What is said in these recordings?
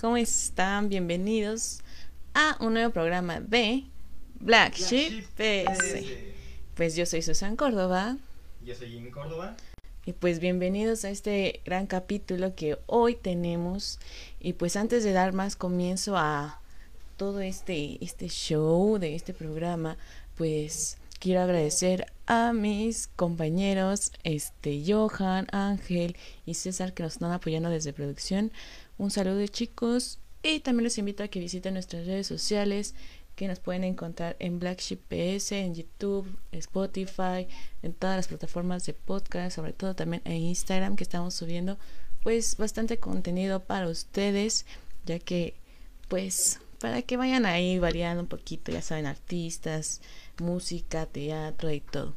¿Cómo están? Bienvenidos a un nuevo programa de Black, Sheep PS. Pues yo soy Susan Córdoba Yo soy Jimmy Córdoba. y pues bienvenidos a este gran capítulo que hoy tenemos. Y pues antes de dar más comienzo a todo este, este show de este programa, pues quiero agradecer a mis compañeros, este Johan, Ángel y César que nos están apoyando desde producción. Un saludo chicos y también los invito a que visiten nuestras redes sociales que nos pueden encontrar en Black Sheep PS, en YouTube, Spotify, en todas las plataformas de podcast, sobre todo también en Instagram que estamos subiendo pues bastante contenido para ustedes, ya que pues para que vayan ahí variando un poquito, ya saben, artistas, música, teatro y todo.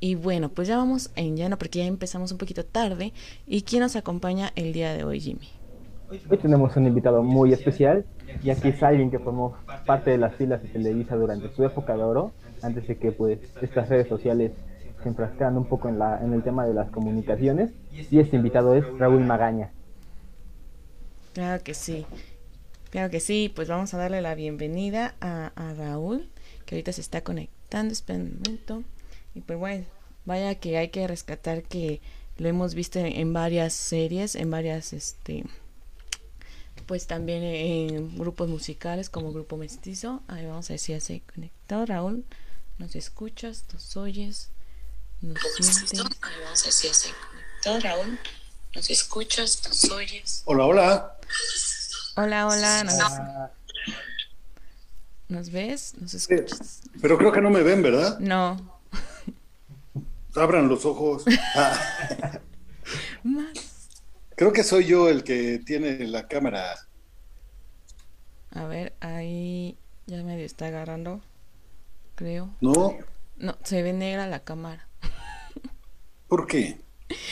Y bueno, pues ya vamos en llano porque ya empezamos un poquito tarde. ¿Y quién nos acompaña el día de hoy, Jimmy? Hoy tenemos un invitado muy especial, ya que es alguien que formó parte de las filas de Televisa durante su época de oro, antes de que pues estas redes sociales se enfrascaran un poco en, la, en el tema de las comunicaciones. Y este invitado es Raúl Magaña. Claro que sí. Claro que sí, pues vamos a darle la bienvenida a, a Raúl, que ahorita se está conectando, espera un momento. Y pues bueno, vaya que hay que rescatar que lo hemos visto en, en varias series, en varias, este, pues también en grupos musicales como Grupo Mestizo. Ahí vamos a ver si ya se conectado. Raúl, ¿nos escuchas? ¿Nos oyes? ¿Nos sientes? Ahí vamos a ver si ya se conectado. Raúl, ¿nos escuchas? ¿Nos oyes? Hola, hola. Hola, hola, ¿nos, Ah, nos ves? ¿Nos escuchas? Pero creo que no me ven, ¿verdad? No. Abran los ojos. Ah, Más. Creo que soy yo el que tiene la cámara. A ver, ahí ya medio está agarrando, creo. ¿No? No, se ve negra la cámara. ¿Por qué?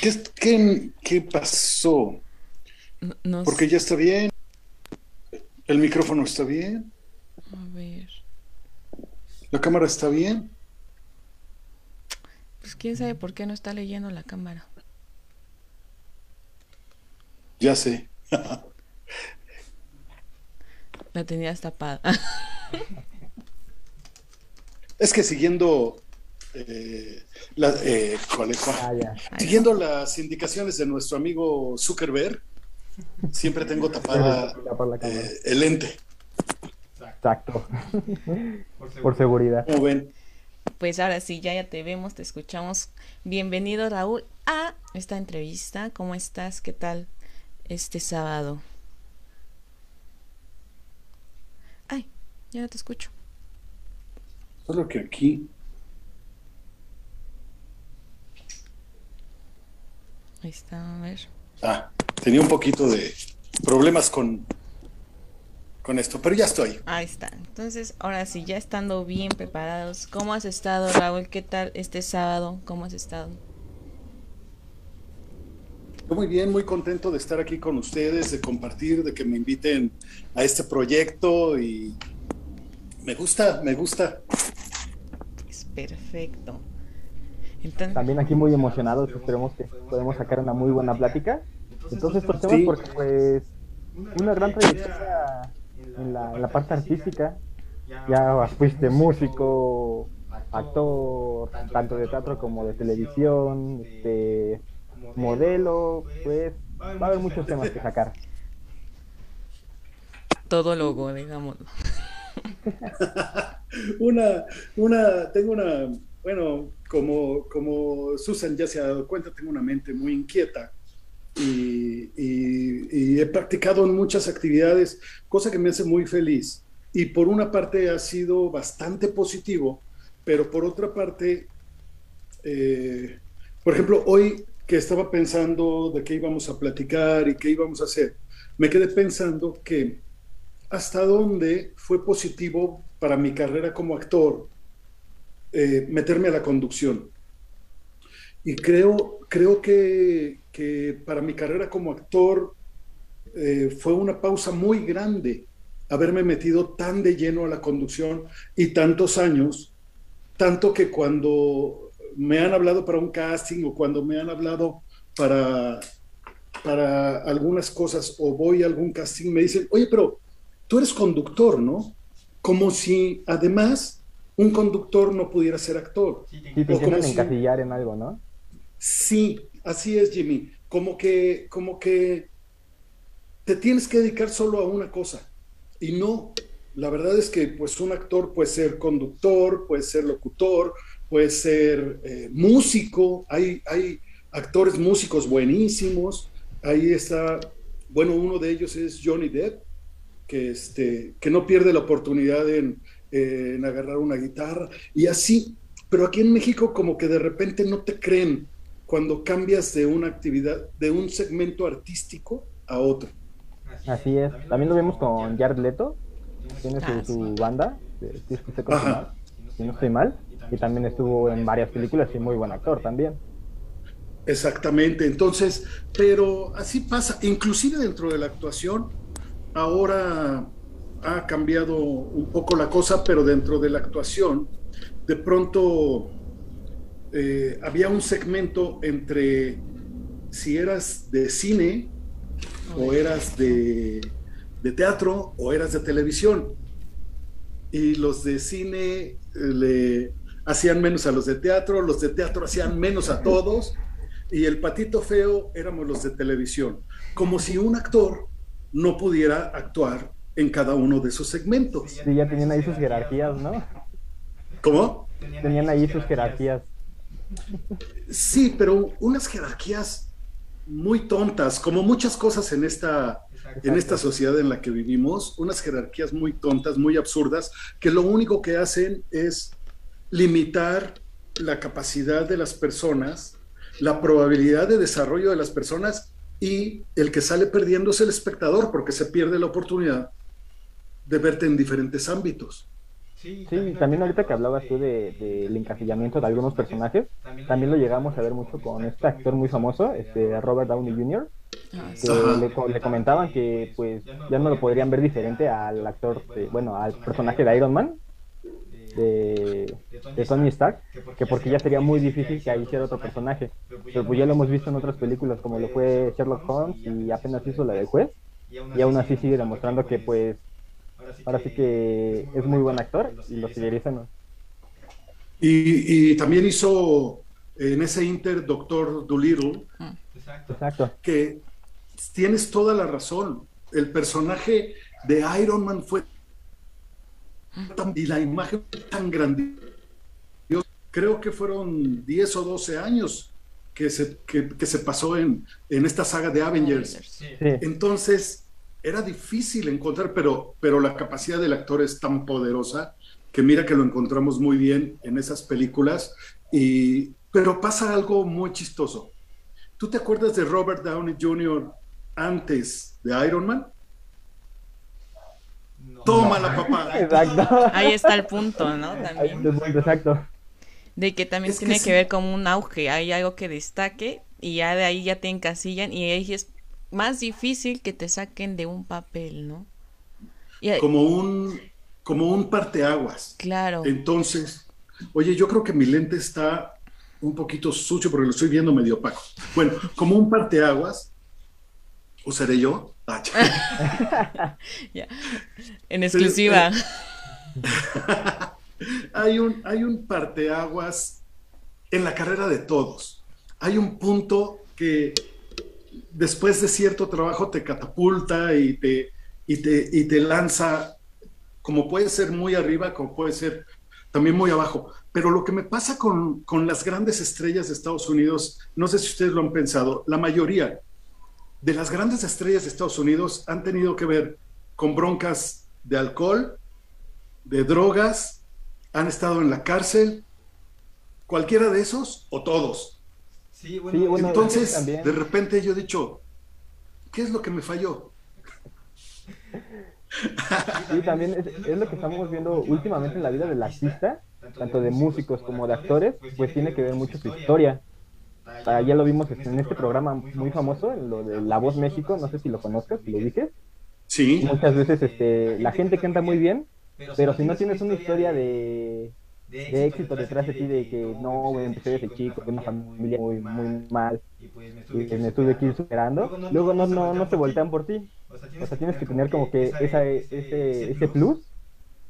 ¿Qué, qué, qué pasó? No, no Porque sé. ya está bien. El micrófono está bien. A ver. La cámara está bien. Pues quién sabe por qué no está leyendo la cámara. Ya sé. La tenías tapada. Es que siguiendo eh, la- eh, ¿cuál es? ah, ya. siguiendo las indicaciones de nuestro amigo Zuckerberg, siempre tengo tapada eh, el lente. Exacto. Por Por seguridad. Como ven, Pues ahora sí, ya, ya te vemos, te escuchamos. Bienvenido Raúl a esta entrevista. ¿Cómo estás? ¿Qué tal este sábado? Ay, ya no te escucho. solo que aquí Ahí está, a ver. Ah, tenía un poquito de problemas con, con esto, pero ya estoy. Ahí está. Entonces, ahora sí, ya estando bien preparados, ¿cómo has estado, Raúl? ¿Qué tal este sábado? ¿Cómo has estado? Muy bien, muy contento de estar aquí con ustedes, de compartir, de que me inviten a este proyecto y me gusta, me gusta. Pues perfecto. Entonces, También aquí muy emocionados, esperemos que podemos sacar una muy buena plática. Entonces, estos temas, Sí. porque pues una gran trayectoria en la, en la parte artística. Ya fuiste músico, actor, tanto de teatro como de televisión, este, modelo, pues va a haber muchos temas que sacar. todo logo, digamos. Una, una, tengo una, bueno, como, como Susan ya se ha dado cuenta, tengo una mente muy inquieta y, y- y he practicado en muchas actividades, cosa que me hace muy feliz. Y por una parte ha sido bastante positivo, pero por otra parte, eh, por ejemplo, hoy estaba pensando de qué íbamos a platicar y qué íbamos a hacer, me quedé pensando que hasta dónde fue positivo para mi carrera como actor eh, meterme a la conducción. Y creo, creo que, que para mi carrera como actor eh, fue una pausa muy grande haberme metido tan de lleno a la conducción y tantos años, tanto que cuando me han hablado para un casting o cuando me han hablado para, para algunas cosas o voy a algún casting, me dicen, oye, pero tú eres conductor, ¿no? Como si además un conductor no pudiera ser actor. Sí, te quieren encasillar en algo, ¿no? Sí, así es, Jimmy. Como que, como que te tienes que dedicar solo a una cosa. Y no, la verdad es que pues un actor puede ser conductor, puede ser locutor, puede ser eh, músico, hay, hay actores músicos buenísimos, ahí está, bueno, uno de ellos es Johnny Depp, que, este, que no pierde la oportunidad en, en agarrar una guitarra y así, pero aquí en México como que de repente no te creen cuando cambias de una actividad, de un segmento artístico a otro. Así es. También lo vemos con Jared Leto. Tiene su, su banda, si no estoy mal. Y también estuvo en varias películas y muy buen actor también. Exactamente. Entonces, pero así pasa. Inclusive dentro de la actuación, ahora ha cambiado un poco la cosa, pero dentro de la actuación, de pronto eh, había un segmento entre si eras de cine o eras de, teatro o eras de televisión. Y los de cine eh, le hacían menos a los de teatro, los de teatro hacían menos a todos, y el patito feo éramos los de televisión. Como si un actor no pudiera actuar en cada uno de esos segmentos. Sí, ya tenían ahí sus jerarquías, ¿no? ¿Cómo? Tenían ahí sus jerarquías. Sí, pero unas jerarquías muy tontas, como muchas cosas en esta, en esta sociedad en la que vivimos, unas jerarquías muy tontas, muy absurdas, que lo único que hacen es limitar la capacidad de las personas, la probabilidad de desarrollo de las personas y el que sale perdiendo es el espectador porque se pierde la oportunidad de verte en diferentes ámbitos. Sí, también, ahorita que hablabas tú del de, encasillamiento de algunos personajes, también lo llegamos a ver mucho con este actor muy famoso, este Robert Downey Jr., ah, que le, comentaban que pues ya no lo podrían ver diferente al actor, bueno, al personaje de Iron Man, de, de, Tony Stark, que porque ya sería muy difícil que ahí hiciera otro personaje. Pero pues ya lo hemos visto en otras películas, como lo fue Sherlock Holmes y apenas hizo la del juez, y aún así sigue demostrando que pues Ahora sí que es muy buen actor y lo seguiría Y, y también hizo en ese Inter Doctor Dolittle. Exacto. Que tienes toda la razón. El personaje de Iron Man fue tan, y la imagen tan grandiosa. Creo que fueron 10 o 12 años que se, que, que se pasó en, en, esta saga de Avengers. Sí. Entonces, era difícil encontrar, pero, pero la capacidad del actor es tan poderosa que mira que lo encontramos muy bien en esas películas. Y, pero pasa algo muy chistoso. ¿Tú te acuerdas de Robert Downey Jr. antes de Iron Man? Toma la papá. Exacto. Ahí está el punto, ¿no? También. Exacto. De que también tiene que, ver con un auge, hay algo que destaque y ya de ahí ya te encasillan y ahí es más difícil que te saquen de un papel, ¿no? como un como un parteaguas. Claro. Entonces, oye, yo creo que mi lente está un poquito sucio porque lo estoy viendo medio opaco. Bueno, como un parteaguas, ¿o seré yo? En exclusiva. hay, un, hay un parteaguas en la carrera de todos. Hay un punto que después de cierto trabajo te catapulta y te, y te, y te lanza, como puede ser muy arriba, como puede ser también muy abajo. Pero lo que me pasa con, con las grandes estrellas de Estados Unidos, no sé si ustedes lo han pensado, la mayoría de las grandes estrellas de Estados Unidos han tenido que ver con broncas de alcohol, de drogas, han estado en la cárcel, cualquiera de esos o todos. Sí, bueno, Entonces, de repente yo he dicho, ¿qué es lo que me falló? Sí, también es, lo que estamos viendo últimamente en la vida del artista, tanto de músicos como de actores, pues tiene que ver mucho su historia. Ah, ya lo vimos en este programa muy famoso, en lo de La Voz México, no sé si lo conozcas, si lo dices. Sí. Muchas veces este, la gente canta muy bien, pero si no tienes una historia de, de éxito detrás de ti, de que no, empecé desde chico, con una familia muy, muy mal, y pues me tuve que ir superando, luego no, no, no se voltean por ti. O sea, tienes que tener como que esa, ese, ese plus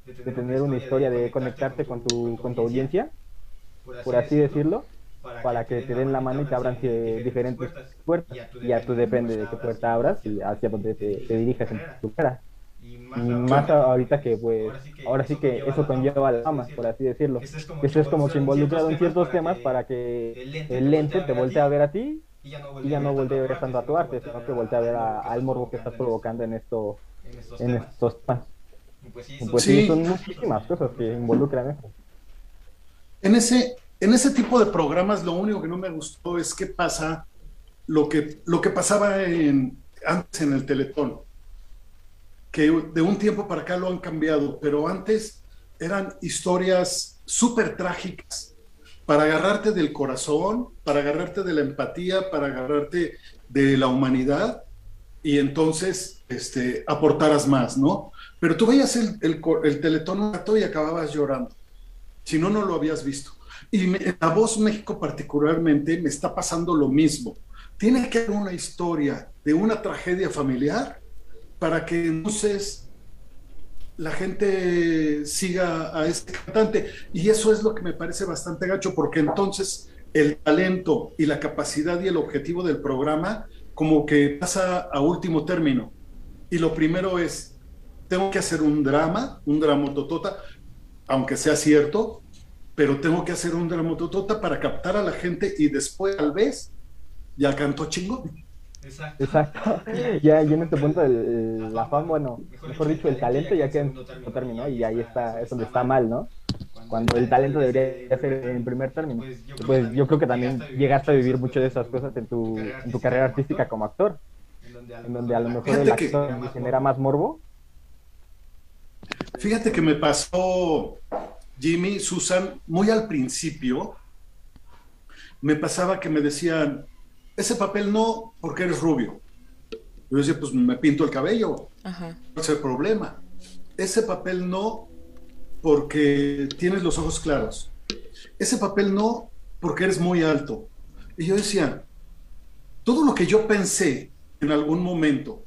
de tener una historia, de conectarte con tu, con tu audiencia, por así decirlo, para que te den la mano y te abran diferentes puertas. Y ya tú depende de qué puerta abras y hacia dónde te, te dirijas en tu cara. Y más ahorita que, pues, ahora sí que eso conlleva la fama, por así decirlo. Eso es como que involucrado en ciertos temas para que el lente te voltee a ver a ti y ya no voltee a ver tanto a tu arte, sino que voltee a ver al morbo que estás provocando en, esto, en estos temas. Pues, pues sí, son muchísimas cosas que involucran eso. En ese, en ese tipo de programas lo único que no me gustó es qué pasa lo que, lo que pasaba antes en el Teletón que de un tiempo para acá lo han cambiado, pero antes eran historias súper trágicas para agarrarte del corazón, para agarrarte de la empatía, para agarrarte de la humanidad y entonces este, aportaras más, ¿no? Pero tú veías el, el, el teletón y acababas llorando, si no, no lo habías visto. Y La Voz México particularmente me está pasando lo mismo. Tiene que haber una historia de una tragedia familiar para que entonces la gente siga a este cantante. Y eso es lo que me parece bastante gacho, porque entonces el talento y la capacidad y el objetivo del programa como que pasa a último término. Y lo primero es, tengo que hacer un drama, un dramototota, aunque sea cierto, pero tengo que hacer un dramototota para captar a la gente y después tal vez ya cantó chingón. Exacto. Ya, en este punto la fama, bueno, mejor dicho, el talento ya que no terminó y ahí está, es donde está mal, ¿no? Cuando el talento debería ser en primer término. Pues yo creo que también llegaste a vivir mucho de esas cosas en tu, en tu carrera artística como actor, en donde a lo mejor el actor genera más morbo. Fíjate que me pasó, Jimmy, Susan, muy al principio, me pasaba que me decían, ese papel no porque eres rubio. Yo decía, pues me pinto el cabello, Ajá. no es el problema. Ese papel no porque tienes los ojos claros. Ese papel no porque eres muy alto. Y yo decía, todo lo que yo pensé en algún momento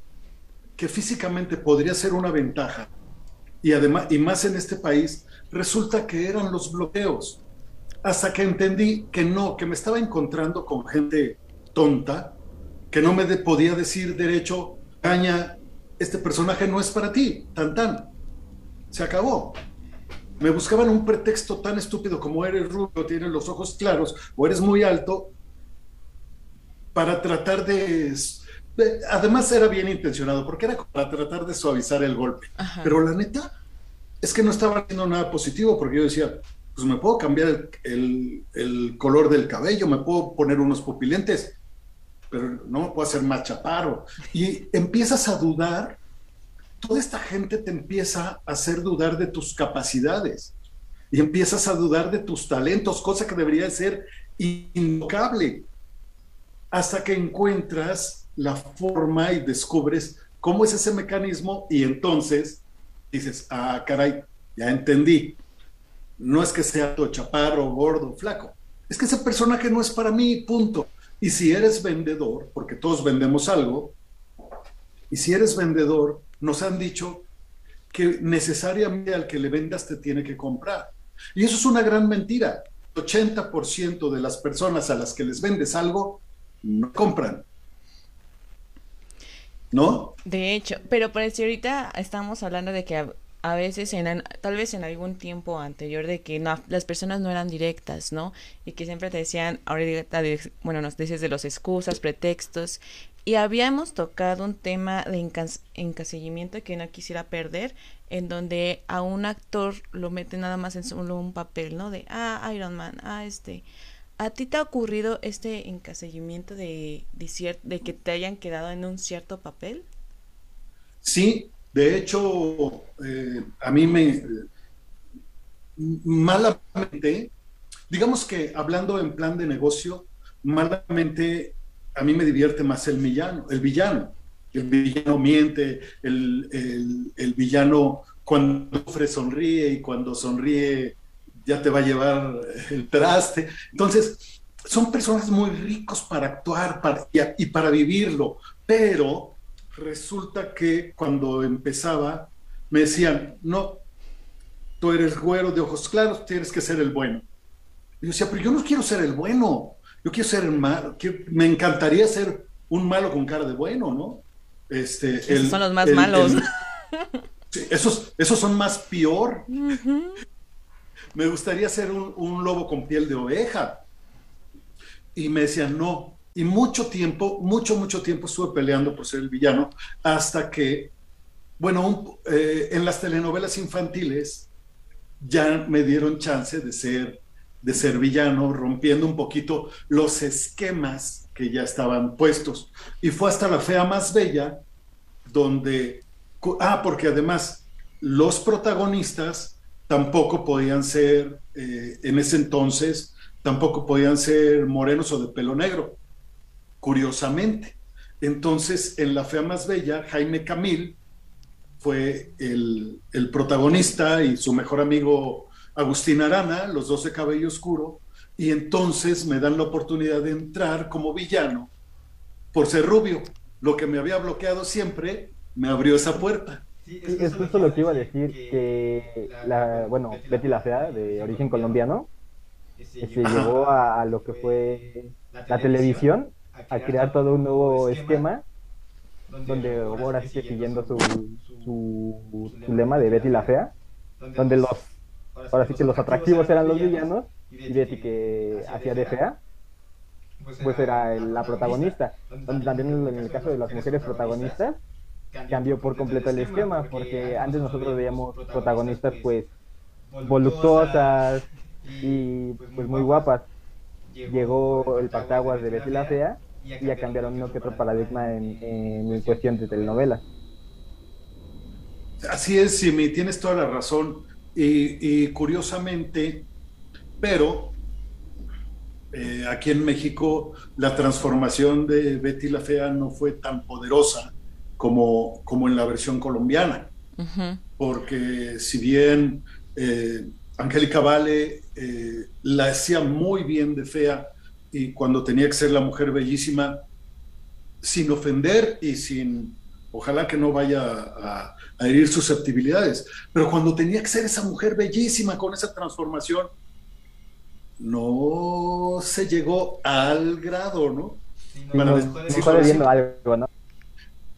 que físicamente podría ser una ventaja, y además, y más en este país, resulta que eran los bloqueos. Hasta que entendí que no, que me estaba encontrando con gente tonta que no me podía decir derecho, caña, este personaje no es para ti, tan tan. Se acabó. Me buscaban un pretexto tan estúpido como eres rubio, tienes los ojos claros o eres muy alto para tratar de... Además era bien intencionado porque era para tratar de suavizar el golpe. Pero la neta es que no estaba haciendo nada positivo porque yo decía, pues me puedo cambiar el, el color del cabello, me puedo poner unos pupilentes, pero no me puedo hacer más chaparro. Y empiezas a dudar, toda esta gente te empieza a hacer dudar de tus capacidades y empiezas a dudar de tus talentos, cosa que debería ser invocable, hasta que encuentras la forma y descubres cómo es ese mecanismo y entonces dices, ah, caray, ya entendí. No es que sea todo chaparro, gordo, flaco. Es que ese personaje no es para mí, punto. Y si eres vendedor, porque todos vendemos algo, y si eres vendedor, nos han dicho que necesariamente al que le vendas te tiene que comprar. Y eso es una gran mentira. El 80% de las personas a las que les vendes algo no compran. ¿No? De hecho, pero por si ahorita estamos hablando de que a veces, en, tal vez en algún tiempo anterior, de que no, las personas no eran directas, ¿no? Y que siempre te decían, ahorita, bueno, nos dices de los excusas, pretextos, y habíamos tocado un tema de encasillamiento que no quisiera perder, en donde a un actor lo mete nada más en solo un papel, ¿no? De, ah, Iron Man, ah, este, ¿A ti te ha ocurrido este encasillamiento de, que te hayan quedado en un cierto papel? Sí, de hecho, eh, a mí me malamente, digamos que hablando en plan de negocio, malamente a mí me divierte más el villano, el villano. El villano miente, el, el villano cuando sufre sonríe y cuando sonríe ya te va a llevar el traste. Entonces, son personas muy ricos para actuar y, para vivirlo, pero resulta que cuando empezaba me decían, no, tú eres güero de ojos claros, tienes que ser el bueno. Y yo decía, pero yo no quiero ser el bueno, yo quiero ser el malo, me encantaría ser un malo con cara de bueno, ¿no? Este, esos son los más malos. esos, esos son más peor me gustaría ser un, lobo con piel de oveja. Y me decían, no. Y mucho tiempo, mucho, mucho tiempo estuve peleando por ser el villano, hasta que, bueno, eh, en las telenovelas infantiles ya me dieron chance de ser, de ser villano, rompiendo un poquito los esquemas que ya estaban puestos. Y fue hasta la fea más bella, donde, ah, porque además los protagonistas tampoco podían ser, eh, en ese entonces, tampoco podían ser morenos o de pelo negro, curiosamente. Entonces, en La Fea Más Bella, Jaime Camil fue el, protagonista y su mejor amigo Agustín Arana, los dos de cabello oscuro, y entonces me dan la oportunidad de entrar como villano por ser rubio. Lo que me había bloqueado siempre me abrió esa puerta es, justo lo que iba a decir, que la, bueno, Betty la Fea, de origen colombiano, se llevó a, lo que fue la televisión, a crear todo un nuevo esquema, donde ahora sigue siguiendo su, su, lema de Betty la Fea, donde los, ahora sí que los atractivos eran los villanos, y Betty que hacía de fea, pues era la protagonista. También en el caso de las mujeres protagonistas, cambió por completo el esquema, porque antes nosotros veíamos protagonistas pues voluptuosas y pues muy guapas. Llegó el Pactaguas de Betty la Fea y ya cambiaron uno que otro paradigma en, en cuestión de telenovelas. Así es, Simi, tienes toda la razón. Y, curiosamente, pero eh, aquí en México la transformación de Betty la Fea no fue tan poderosa como, como en la versión colombiana. Porque si bien eh, Angélica Vale eh, la hacía muy bien de fea y cuando tenía que ser la mujer bellísima, sin ofender y sin, ojalá que no vaya a, herir susceptibilidades, pero cuando tenía que ser esa mujer bellísima con esa transformación, no se llegó al grado, ¿no? algo, ¿no?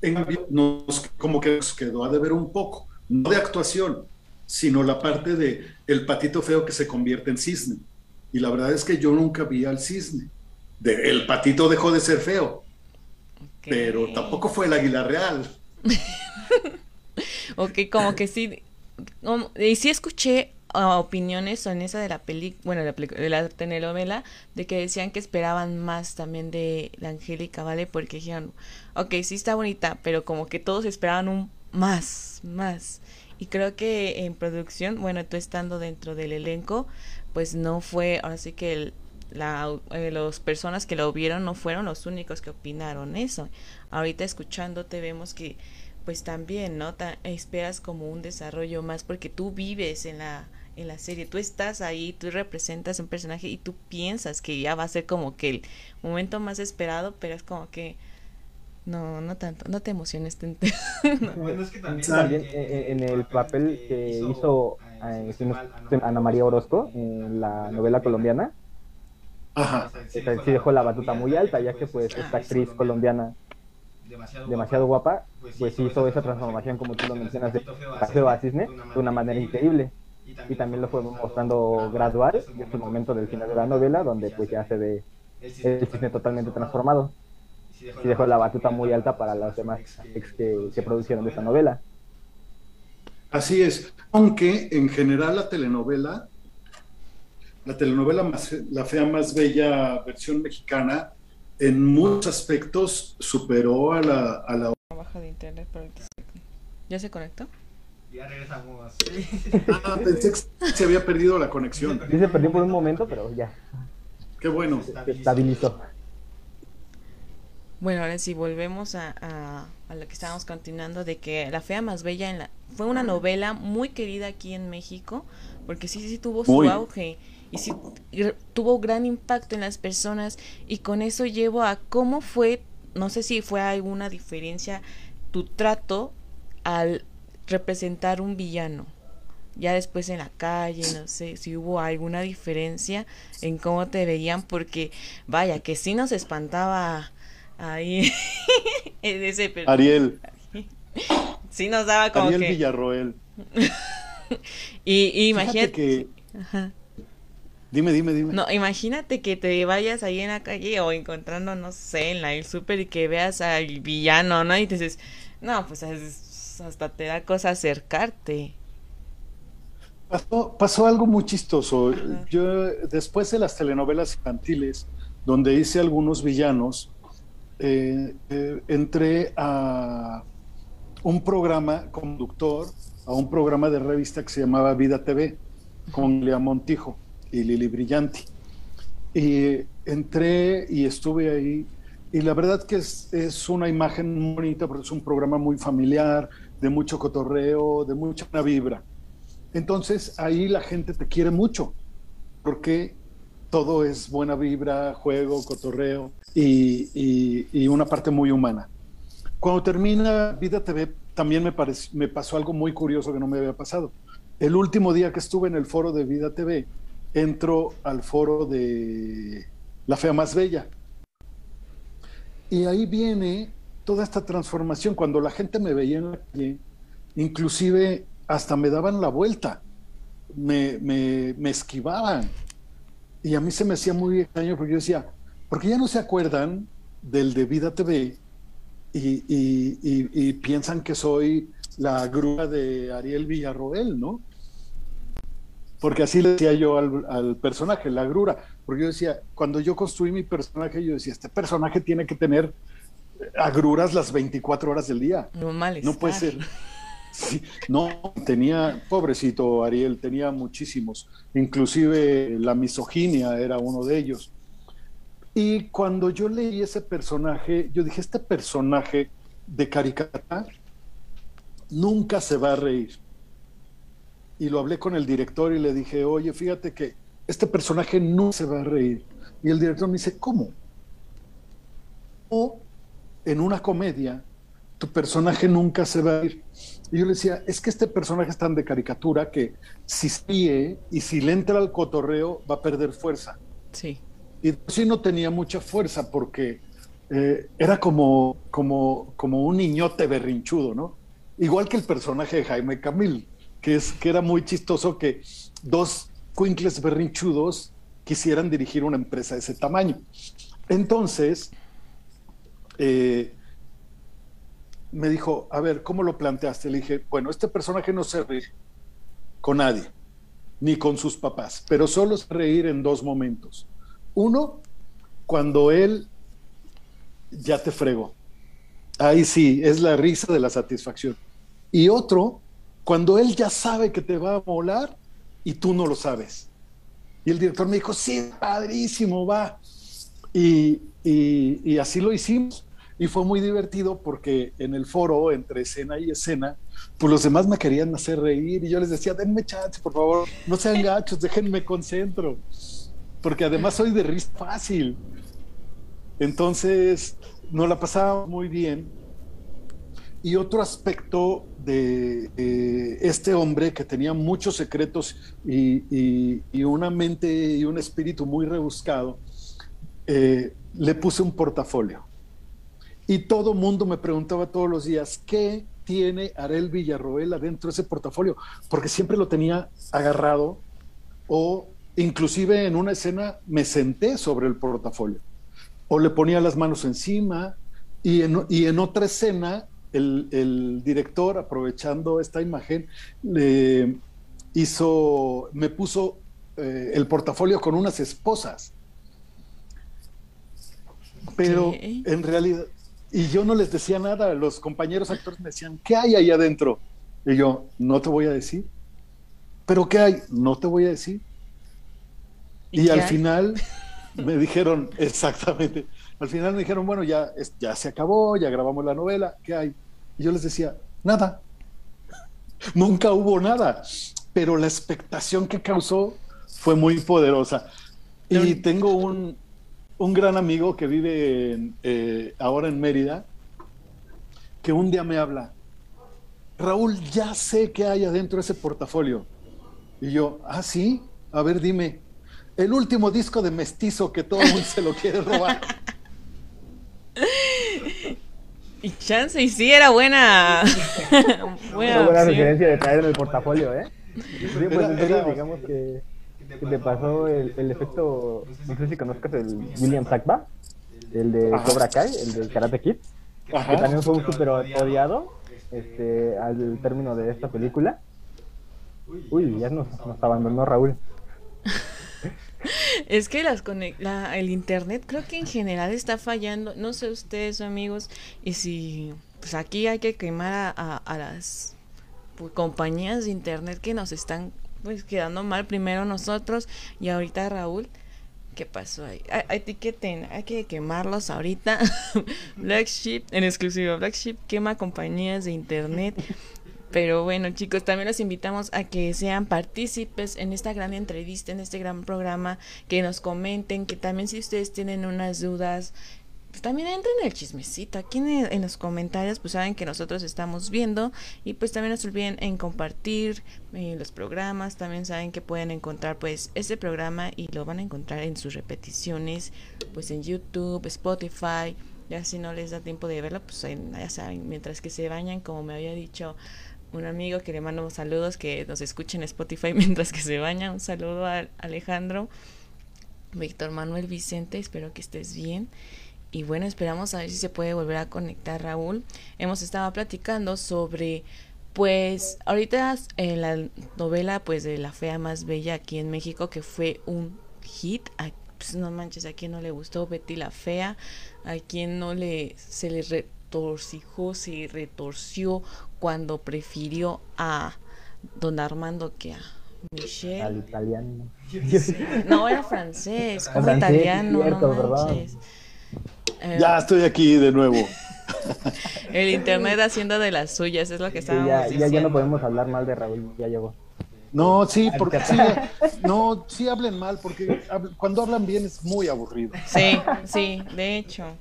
En cambio, nos, como que nos quedó a deber un poco, no de actuación, sino la parte de el patito feo que se convierte en cisne. Y la verdad es que yo nunca vi al cisne. De, el patito dejó de ser feo, pero tampoco fue el águila real. ok, como que sí. y sí escuché opiniones en esa de la peli, bueno, de la telenovela, de que decían que esperaban más también de la Angélica, ¿vale? Porque dijeron, ok, sí está bonita, pero como que todos esperaban un más, más. Y creo que en producción, bueno, tú estando dentro del elenco, pues no fue, ahora sí que el, la, eh, las personas que lo vieron no fueron los únicos que opinaron eso. Ahorita escuchándote vemos que pues también, ¿no? esperas como un desarrollo más porque tú vives en la en la serie. Tú estás ahí, tú representas un personaje y tú piensas que ya va a ser como que el momento más esperado, pero es como que no, no tanto, no te emociones. Bueno, es que también, eh, eh, en el papel que hizo eh, Ana María Orozco en la novela colombiana, Ajá. sí dejó la batuta muy alta, ya que pues esta actriz colombiana demasiado guapa, pues hizo esa transformación como tú lo mencionas de Paseo a Cisne de una manera increíble y también lo fue mostrando gradual y es el momento del final de la novela donde pues ya se ve el cine totalmente transformado y dejó la batuta muy alta para los demás ex que, que produjeron esta novela. Así es, aunque en general la telenovela la telenovela más, La Fea Más Bella, versión mexicana, en muchos aspectos superó a la... A la... Baja de internet, pero ¿Ya se conectó? Ya regresamos. Ah, pensé que se había perdido la conexión. Sí se perdió por un momento, pero ya. Qué bueno. Se estabilizó. Bueno, ahora sí, volvemos a, a, a, lo que estábamos continuando, de que La Fea Más Bella en la, fue una novela muy querida aquí en México, porque sí, sí tuvo su muy. auge y sí tuvo gran impacto en las personas y con eso llevo a cómo fue, no sé si fue alguna diferencia tu trato al representar un villano. Ya después en la calle, no sé si hubo alguna diferencia en cómo te veían, porque vaya, que sí nos espantaba ahí en ese Ariel. Sí nos daba como Ariel que... Villarroel. y, y imagínate que... Ajá. Dime, dime, dime. No, imagínate que te vayas ahí en la calle o encontrando, no sé, en la el súper y que veas al villano, ¿no? Y te dices, no, pues hasta te da cosa acercarte. Pasó, pasó algo muy chistoso. Ajá. Yo, después de las telenovelas infantiles, donde hice algunos villanos, eh, eh, entré a un programa conductor, a un programa de revista que se llamaba Vida TV, con Lea Montijo y Lili Brillanti. Y entré y estuve ahí. Y la verdad que es, es, una imagen muy bonita porque es un programa muy familiar, de mucho cotorreo, de mucha vibra. Entonces ahí la gente te quiere mucho porque todo es buena vibra, juego, cotorreo y, y, una parte muy humana. Cuando termina Vida TV también me, me pasó algo muy curioso que no me había pasado. El último día que estuve en el foro de Vida TV, entro al foro de La Fea Más Bella. Y ahí viene toda esta transformación. Cuando la gente me veía en la calle, inclusive hasta me daban la vuelta, me, me, esquivaban. Y a mí se me hacía muy extraño porque yo decía, porque ya no se acuerdan del de Vida TV y, y, piensan que soy la grúa de Ariel Villarroel, ¿no? porque así le decía yo al, al, personaje, la grura, porque yo decía, cuando yo construí mi personaje, yo decía, este personaje tiene que tener agruras las 24 horas del día. No, mal no puede ser. Sí, no, tenía, pobrecito Ariel, tenía muchísimos, inclusive la misoginia era uno de ellos. Y cuando yo leí ese personaje, yo dije, este personaje de caricatura nunca se va a reír y lo hablé con el director y le dije, oye, fíjate que este personaje no se va a reír. Y el director me dice, ¿cómo? O en una comedia, tu personaje nunca se va a ir. Y yo le decía, es que este personaje es tan de caricatura que si ríe y si le entra al cotorreo va a perder fuerza. Sí. Y sí no tenía mucha fuerza porque eh, era como, como, como un niñote berrinchudo, ¿no? Igual que el personaje de Jaime Camil que, es, que era muy chistoso que dos cuincles berrinchudos quisieran dirigir una empresa de ese tamaño. Entonces, eh, me dijo, a ver, ¿cómo lo planteaste? Le dije, bueno, este personaje no se ríe con nadie, ni con sus papás, pero solo se reír en dos momentos. Uno, cuando él ya te fregó. Ahí sí, es la risa de la satisfacción. Y otro, cuando él ya sabe que te va a volar y tú no lo sabes. Y el director me dijo, sí, padrísimo, va. Y, y, y, así lo hicimos. Y fue muy divertido porque en el foro, entre escena y escena, pues los demás me querían hacer reír y yo les decía, denme chance, por favor, no sean gachos, déjenme concentro. Porque además soy de risa fácil. Entonces, nos la pasábamos muy bien y otro aspecto de este hombre que tenía muchos secretos y, y, y, una mente y un espíritu muy rebuscado, eh, le puse un portafolio. Y todo mundo me preguntaba todos los días, ¿qué tiene Arel Villarroel adentro de ese portafolio? Porque siempre lo tenía agarrado o inclusive en una escena me senté sobre el portafolio o le ponía las manos encima y en, y en otra escena el, el, director, aprovechando esta imagen, le hizo, me puso eh, el portafolio con unas esposas. Pero en realidad, y yo no les decía nada, los compañeros actores me decían, ¿qué hay ahí adentro? Y yo, no te voy a decir. ¿Pero qué hay? No te voy a decir. ¿Y al hay? final me dijeron, exactamente, al final me dijeron, bueno, ya, ya se acabó, ya grabamos la novela, ¿qué hay? Y yo les decía, nada. Nunca hubo nada, pero la expectación que causó fue muy poderosa. Y tengo un, un gran amigo que vive en, eh, ahora en Mérida, que un día me habla, Raúl, ya sé qué hay adentro de ese portafolio. Y yo, ah, sí, a ver, dime, el último disco de mestizo que todo el mundo se lo quiere robar. Y chance, y sí, era buena. Buena buena referencia de traer en el portafolio, ¿eh? Sí, pues Era- era- digamos que, te pasó el, el efecto, no sé si conozcas el William Sakba, el de Ajá. Cobra Kai, el de Karate Kid, que también fue un súper odiado este, al término de esta película. Uy, ya nos, nos abandonó Raúl. Es que las conec- la- el internet creo que en general está fallando. No sé ustedes, amigos, y si pues aquí hay que quemar a, a- a las pues, compañías de internet que nos están pues quedando mal primero nosotros y ahorita Raúl. ¿Qué pasó ahí? Etiqueten, hay que quemarlos ahorita. Black Sheep, en exclusiva, Black Sheep quema compañías de internet. Pero bueno, chicos, también los invitamos a que sean partícipes en esta gran entrevista, en este gran programa, que nos comenten, que también si ustedes tienen unas dudas, también entren en el chismecito. Aquí en, los comentarios, pues saben que nosotros estamos viendo y pues también no se olviden en compartir eh, los programas. También saben que pueden encontrar pues este programa y lo van a encontrar en sus repeticiones, pues en YouTube, Spotify. Ya si no les da tiempo de verlo, pues ya saben, mientras que se bañan, como me había dicho un amigo que le mando saludos, que nos escuchen en Spotify mientras que se baña. Un saludo a Alejandro, Víctor Manuel Vicente, espero que estés bien. Y bueno, esperamos a ver si se puede volver a conectar Raúl. Hemos estado platicando sobre, pues, ahorita en la novela, pues, de La Fea Más Bella aquí en México, que fue un hit. A- pues, no manches, a quien no le gustó Betty la Fea, a quien no le, se le retorcijó, se retorció cuando prefirió a Don Armando que a Michelle. Al italiano. No, era francés, como italiano, no manches. Eh, Ya estoy aquí de nuevo. El internet haciendo de las suyas, es lo que Sí, estábamos ya, ya, ya diciendo. no podemos hablar mal de Raúl, ya llegó. No, sí, porque sí, no, sí hablen mal, porque hab- cuando hablan bien es muy aburrido. Sí, sí, de hecho.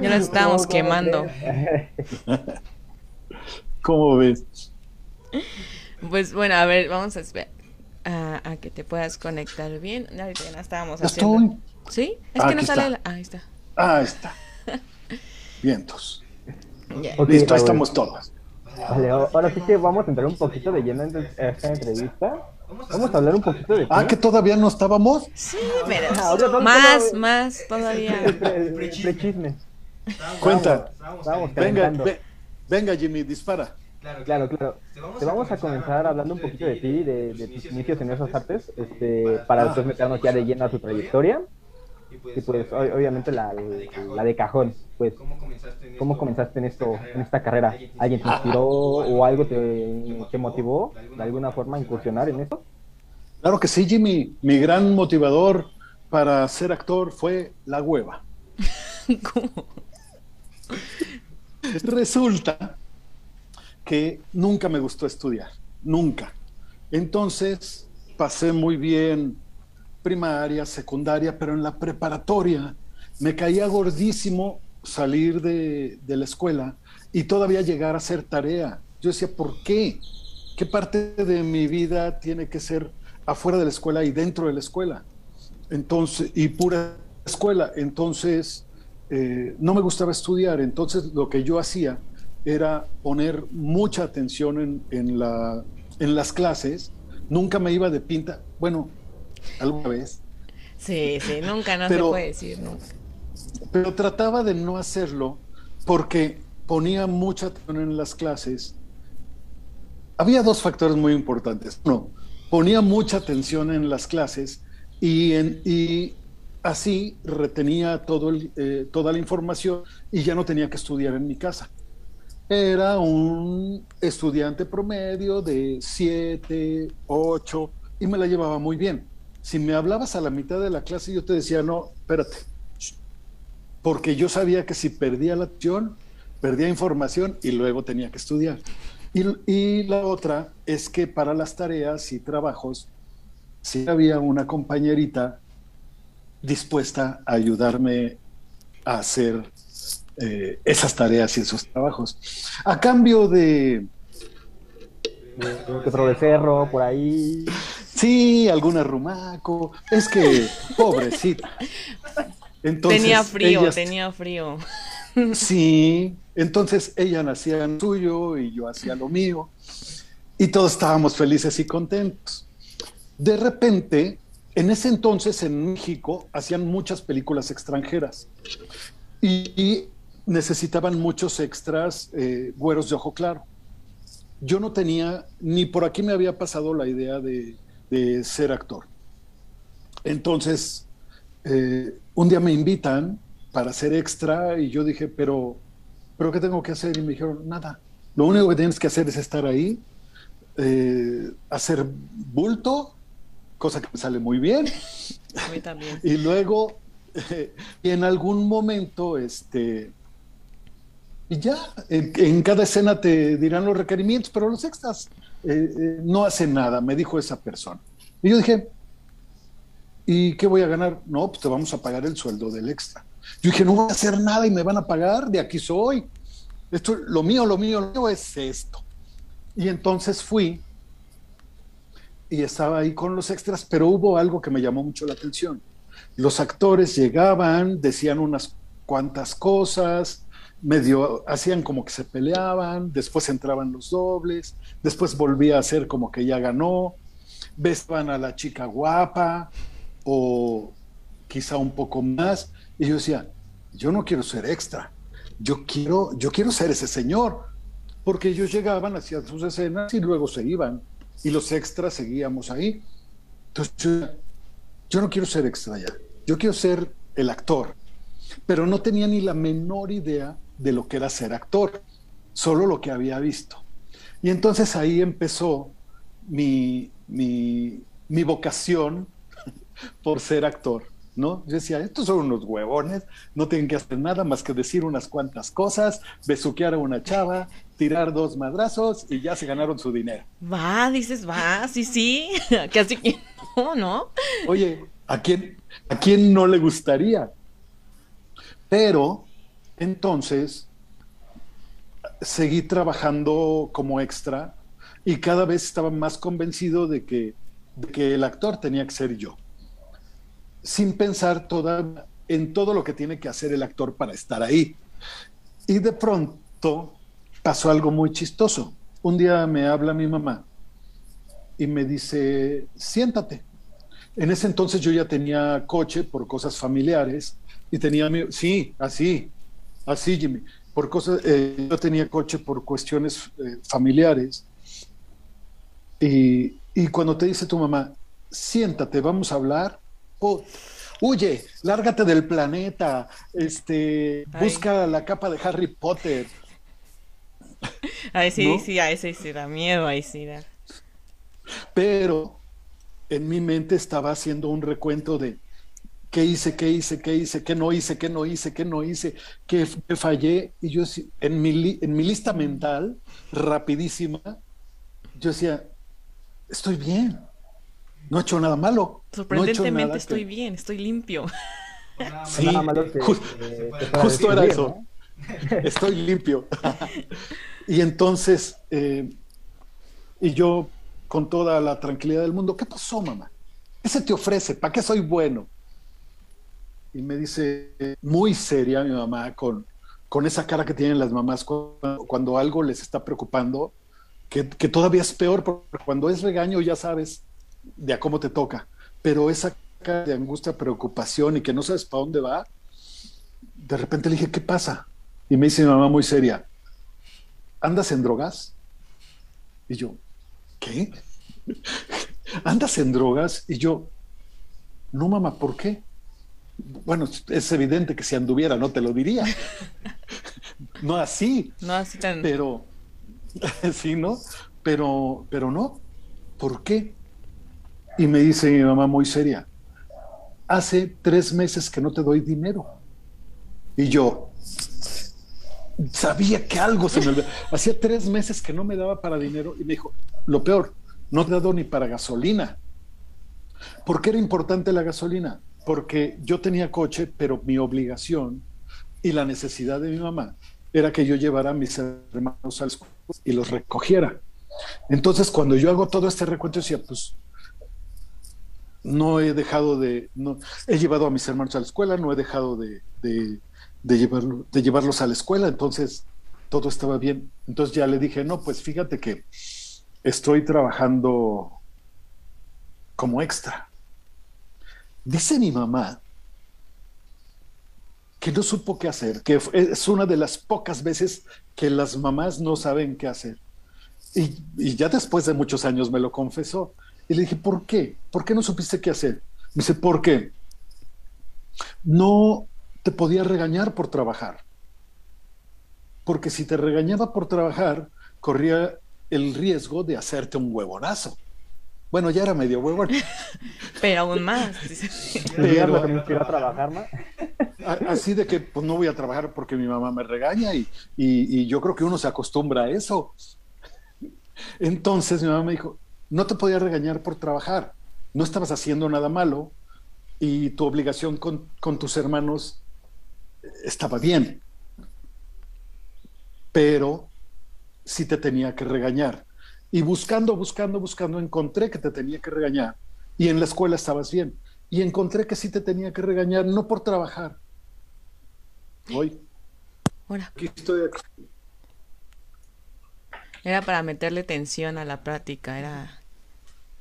Ya los estábamos ¿Cómo quemando. ¿Cómo ves? Pues bueno, a ver, vamos a esperar a, a que te puedas conectar bien. Ahorita ya estábamos Ya haciendo. estoy. ¿Sí? Es Ah, que no sale. está. la- Ah, ahí está. Ah, está. Vientos. Listo, ahí estamos todos. Vale, ahora sí que vamos a entrar un poquito de lleno en esta entrevista. Vamos a hablar un poquito de Ah, que todavía no estábamos. Sí, pero Ah, ahora todo- más, todo- más todavía. Prechisme. Cuenta. Vamos Venga, calentando. ve- venga, Jimmy, dispara. Claro, claro. Te vamos a comenzar hablando un poquito de ti, de, de tus inicios en esas artes, este, para después meternos ya de lleno a tu trayectoria. Y pues o- obviamente la, la de cajón, pues ¿cómo comenzaste en esto, en esta carrera? ¿Alguien te inspiró o algo te, te motivó de alguna forma a incursionar en esto? Claro que sí, Jimmy. Mi gran motivador para ser actor fue la hueva. ¿Cómo? Resulta que nunca me gustó estudiar, nunca. Entonces pasé muy bien primaria, secundaria, pero en la preparatoria me caía gordísimo salir de, la escuela y todavía llegar a hacer tarea. Yo decía, ¿por qué? ¿Qué parte de mi vida tiene que ser afuera de la escuela y dentro de la escuela? Entonces, y pura escuela. Entonces, eh, no me gustaba estudiar. Entonces, lo que yo hacía era poner mucha atención en las clases. Nunca me iba de pinta. Bueno, alguna vez. Sí, sí, nunca, no Pero- se puede decir nunca. Pero trataba de no hacerlo porque ponía mucha atención en las clases. Había dos factores muy importantes. Uno, ponía mucha atención en las clases y, en, y así retenía todo el, eh, toda la información y ya no tenía que estudiar en mi casa. Era un estudiante promedio de 7, 8 y me la llevaba muy bien. Si me hablabas a la mitad de la clase, yo te decía, no, espérate, porque yo sabía que si perdía la acción, perdía información y luego tenía que estudiar. Y, y, la otra es que para las tareas y trabajos, sí había una compañerita dispuesta a ayudarme a hacer eh, esas tareas y esos trabajos. A cambio de... De cerro por ahí. Sí, alguna rumaco. Es que, pobrecita. Entonces, tenía frío, tenía frío. Sí, entonces ella hacía lo suyo y yo hacía lo mío. Y todos estábamos felices y contentos. De repente, en ese entonces en México hacían muchas películas extranjeras y, necesitaban muchos extras eh, güeros de ojo claro. Yo no tenía, ni por aquí me había pasado la idea de, ser actor. Entonces, eh, un día me invitan para ser extra y yo dije, pero, pero ¿qué tengo que hacer? Y me dijeron, nada, lo único que tienes que hacer es estar ahí, eh, hacer bulto cosa que me sale muy bien. A mí también. y luego, y en algún momento, este, y ya, en, cada escena te dirán los requerimientos, pero los extras eh, eh, no hacen nada, me dijo esa persona. Y yo dije, ¿y qué voy a ganar? No, pues te vamos a pagar el sueldo del extra. Yo dije, no voy a hacer nada y me van a pagar, de aquí soy. Esto, lo mío, lo mío, lo mío es esto. Y entonces fui y estaba ahí con los extras, pero hubo algo que me llamó mucho la atención. Los actores llegaban, decían unas cuantas cosas, medio hacían como que se peleaban, después entraban los dobles, después volvía a ser como que ya ganó, besaban a la chica guapa o quizá un poco más, y yo decía, yo no quiero ser extra, yo quiero, yo quiero ser ese señor, porque ellos llegaban, hacían sus escenas y luego se iban y los extras seguíamos ahí. Entonces, yo, no quiero ser extra ya, yo quiero ser el actor, pero no tenía ni la menor idea de lo que era ser actor, solo lo que había visto. Y entonces ahí empezó mi, mi, mi vocación por ser actor. ¿no? Yo decía, estos son unos huevones, no tienen que hacer nada más que decir unas cuantas cosas, besuquear a una chava, tirar dos madrazos y ya se ganaron su dinero. Va, dices, va, sí, sí, casi que no, ¿no? Oye, ¿a quién, ¿a quién no le gustaría? Pero entonces seguí trabajando como extra y cada vez estaba más convencido de que, el actor tenía que ser yo sin pensar en todo lo que tiene que hacer el actor para estar ahí. Y de pronto pasó algo muy chistoso. Un día me habla mi mamá y me dice, siéntate. En ese entonces yo ya tenía coche por cosas familiares y tenía sí, así, así Jimmy, por cosas, eh, yo tenía coche por cuestiones eh, familiares. Y, y cuando te dice tu mamá, siéntate, vamos a hablar, huye, lárgate del planeta, este, busca la capa de Harry Potter. Ay, sí, sí, a ese sí da miedo, ahí sí da. Pero en mi mente estaba haciendo un recuento de qué hice, qué hice, qué hice, qué no hice, qué no hice, qué no hice, qué, fallé. Y yo en mi, en mi lista mental, rapidísima, yo decía, estoy bien, no he hecho nada malo. Sorprendentemente estoy bien, estoy limpio. Sí, justo era eso. Estoy limpio. y entonces, eh, y yo con toda la tranquilidad del mundo, ¿qué pasó, mamá? ¿Qué se te ofrece? ¿Para qué soy bueno? Y me dice, muy seria mi mamá, con, con esa cara que tienen las mamás cuando, cuando algo les está preocupando, que, que, todavía es peor, porque cuando es regaño ya sabes de a cómo te toca, pero esa cara de angustia, preocupación y que no sabes para dónde va, de repente le dije, ¿qué pasa? Y me dice mi mamá muy seria, ¿andas en drogas? Y yo, ¿qué? ¿andas en drogas? Y yo, no, mamá, ¿por qué? Bueno, es evidente que si anduviera no te lo diría. no así. No así tan. Pero, sí, ¿no? Pero, pero no. ¿Por qué? Y me dice mi mamá muy seria, hace tres meses que no te doy dinero. Y yo sabía que algo se me olvidó. Hacía tres meses que no me daba para dinero y me dijo, lo peor, no te he dado ni para gasolina. ¿Por qué era importante la gasolina? Porque yo tenía coche, pero mi obligación y la necesidad de mi mamá era que yo llevara a mis hermanos al escuela y los recogiera. Entonces, cuando yo hago todo este recuento, decía, pues no he dejado de, no, he llevado a mis hermanos a la escuela, no he dejado de, de, llevarlo, de llevarlos a la escuela, entonces todo estaba bien. Entonces ya le dije, no, pues fíjate que estoy trabajando como extra. Dice mi mamá que no supo qué hacer, que es una de las pocas veces que las mamás no saben qué hacer. Y, ya después de muchos años me lo confesó. Y le dije, ¿por qué? ¿Por qué no supiste qué hacer? Me dice, ¿por qué? No te podía regañar por trabajar. Porque si te regañaba por trabajar, corría el riesgo de hacerte un huevonazo. Bueno, ya era medio huevón. Pero aún más. Pero, que a trabajar más. Así de que pues, no voy a trabajar porque mi mamá me regaña y, y, y yo creo que uno se acostumbra a eso. Entonces mi mamá me dijo, no te podía regañar por trabajar, no estabas haciendo nada malo y tu obligación con, tus hermanos estaba bien, pero sí te tenía que regañar. Y buscando, buscando, buscando, encontré que te tenía que regañar. Y en la escuela estabas bien. Y encontré que sí te tenía que regañar, no por trabajar. Hoy. Hola. Aquí estoy. Era para meterle tensión a la práctica, era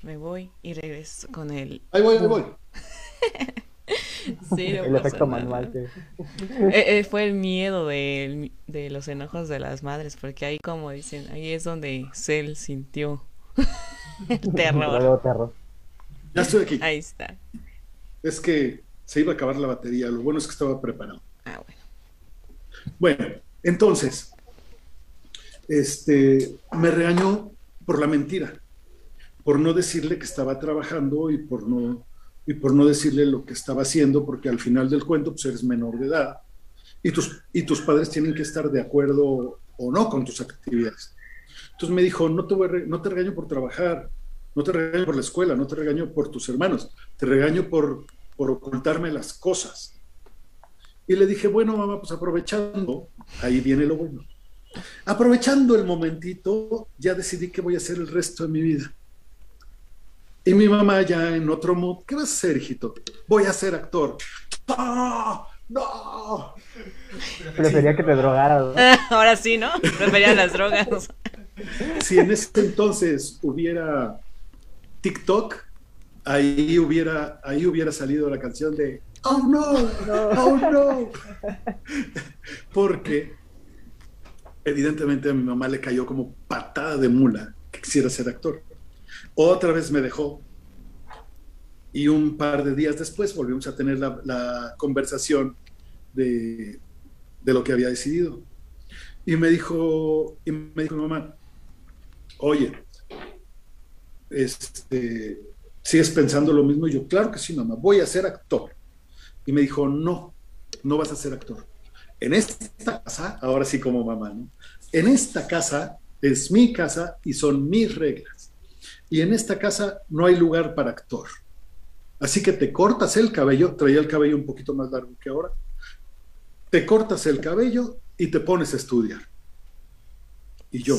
me voy y regreso con el... Ahí voy, ahí voy. sí, el efecto manual. Eh, eh, fue el miedo de, de, los enojos de las madres, porque ahí como dicen, ahí es donde Cell sintió el terror. terror. Ya estoy aquí. Ahí está. Es que se iba a acabar la batería, lo bueno es que estaba preparado. Ah, bueno. Bueno, entonces, este, me regañó por la mentira por no decirle que estaba trabajando y por no, y por no decirle lo que estaba haciendo, porque al final del cuento pues eres menor de edad y tus, y tus padres tienen que estar de acuerdo o no con tus actividades. Entonces me dijo, no te, no te regaño por trabajar, no te regaño por la escuela, no te regaño por tus hermanos, te regaño por, por ocultarme las cosas. Y le dije, bueno, mamá, pues aprovechando, ahí viene lo bueno. Aprovechando el momentito, ya decidí que voy a hacer el resto de mi vida. Y mi mamá ya en otro mood, ¿qué vas a hacer, hijito? Voy a ser actor. ¡No! ¡No! Prefería que te drogaras. Ahora sí, ¿no? Prefería las drogas. Si en ese entonces hubiera TikTok, ahí hubiera, ahí hubiera salido la canción de Oh no, oh no. Porque evidentemente a mi mamá le cayó como patada de mula que quisiera ser actor. Otra vez me dejó. Y un par de días después volvimos a tener la, conversación de, lo que había decidido. Y me dijo, y me dijo mamá, oye, este, ¿sigues pensando lo mismo? Y yo, claro que sí, mamá, voy a ser actor. Y me dijo, no, no vas a ser actor. En esta casa, ahora sí como mamá. En esta casa es mi casa y son mis reglas y en esta casa no hay lugar para actor. Así que te cortas el cabello, traía el cabello un poquito más largo que ahora, te cortas el cabello y te pones a estudiar. Y yo,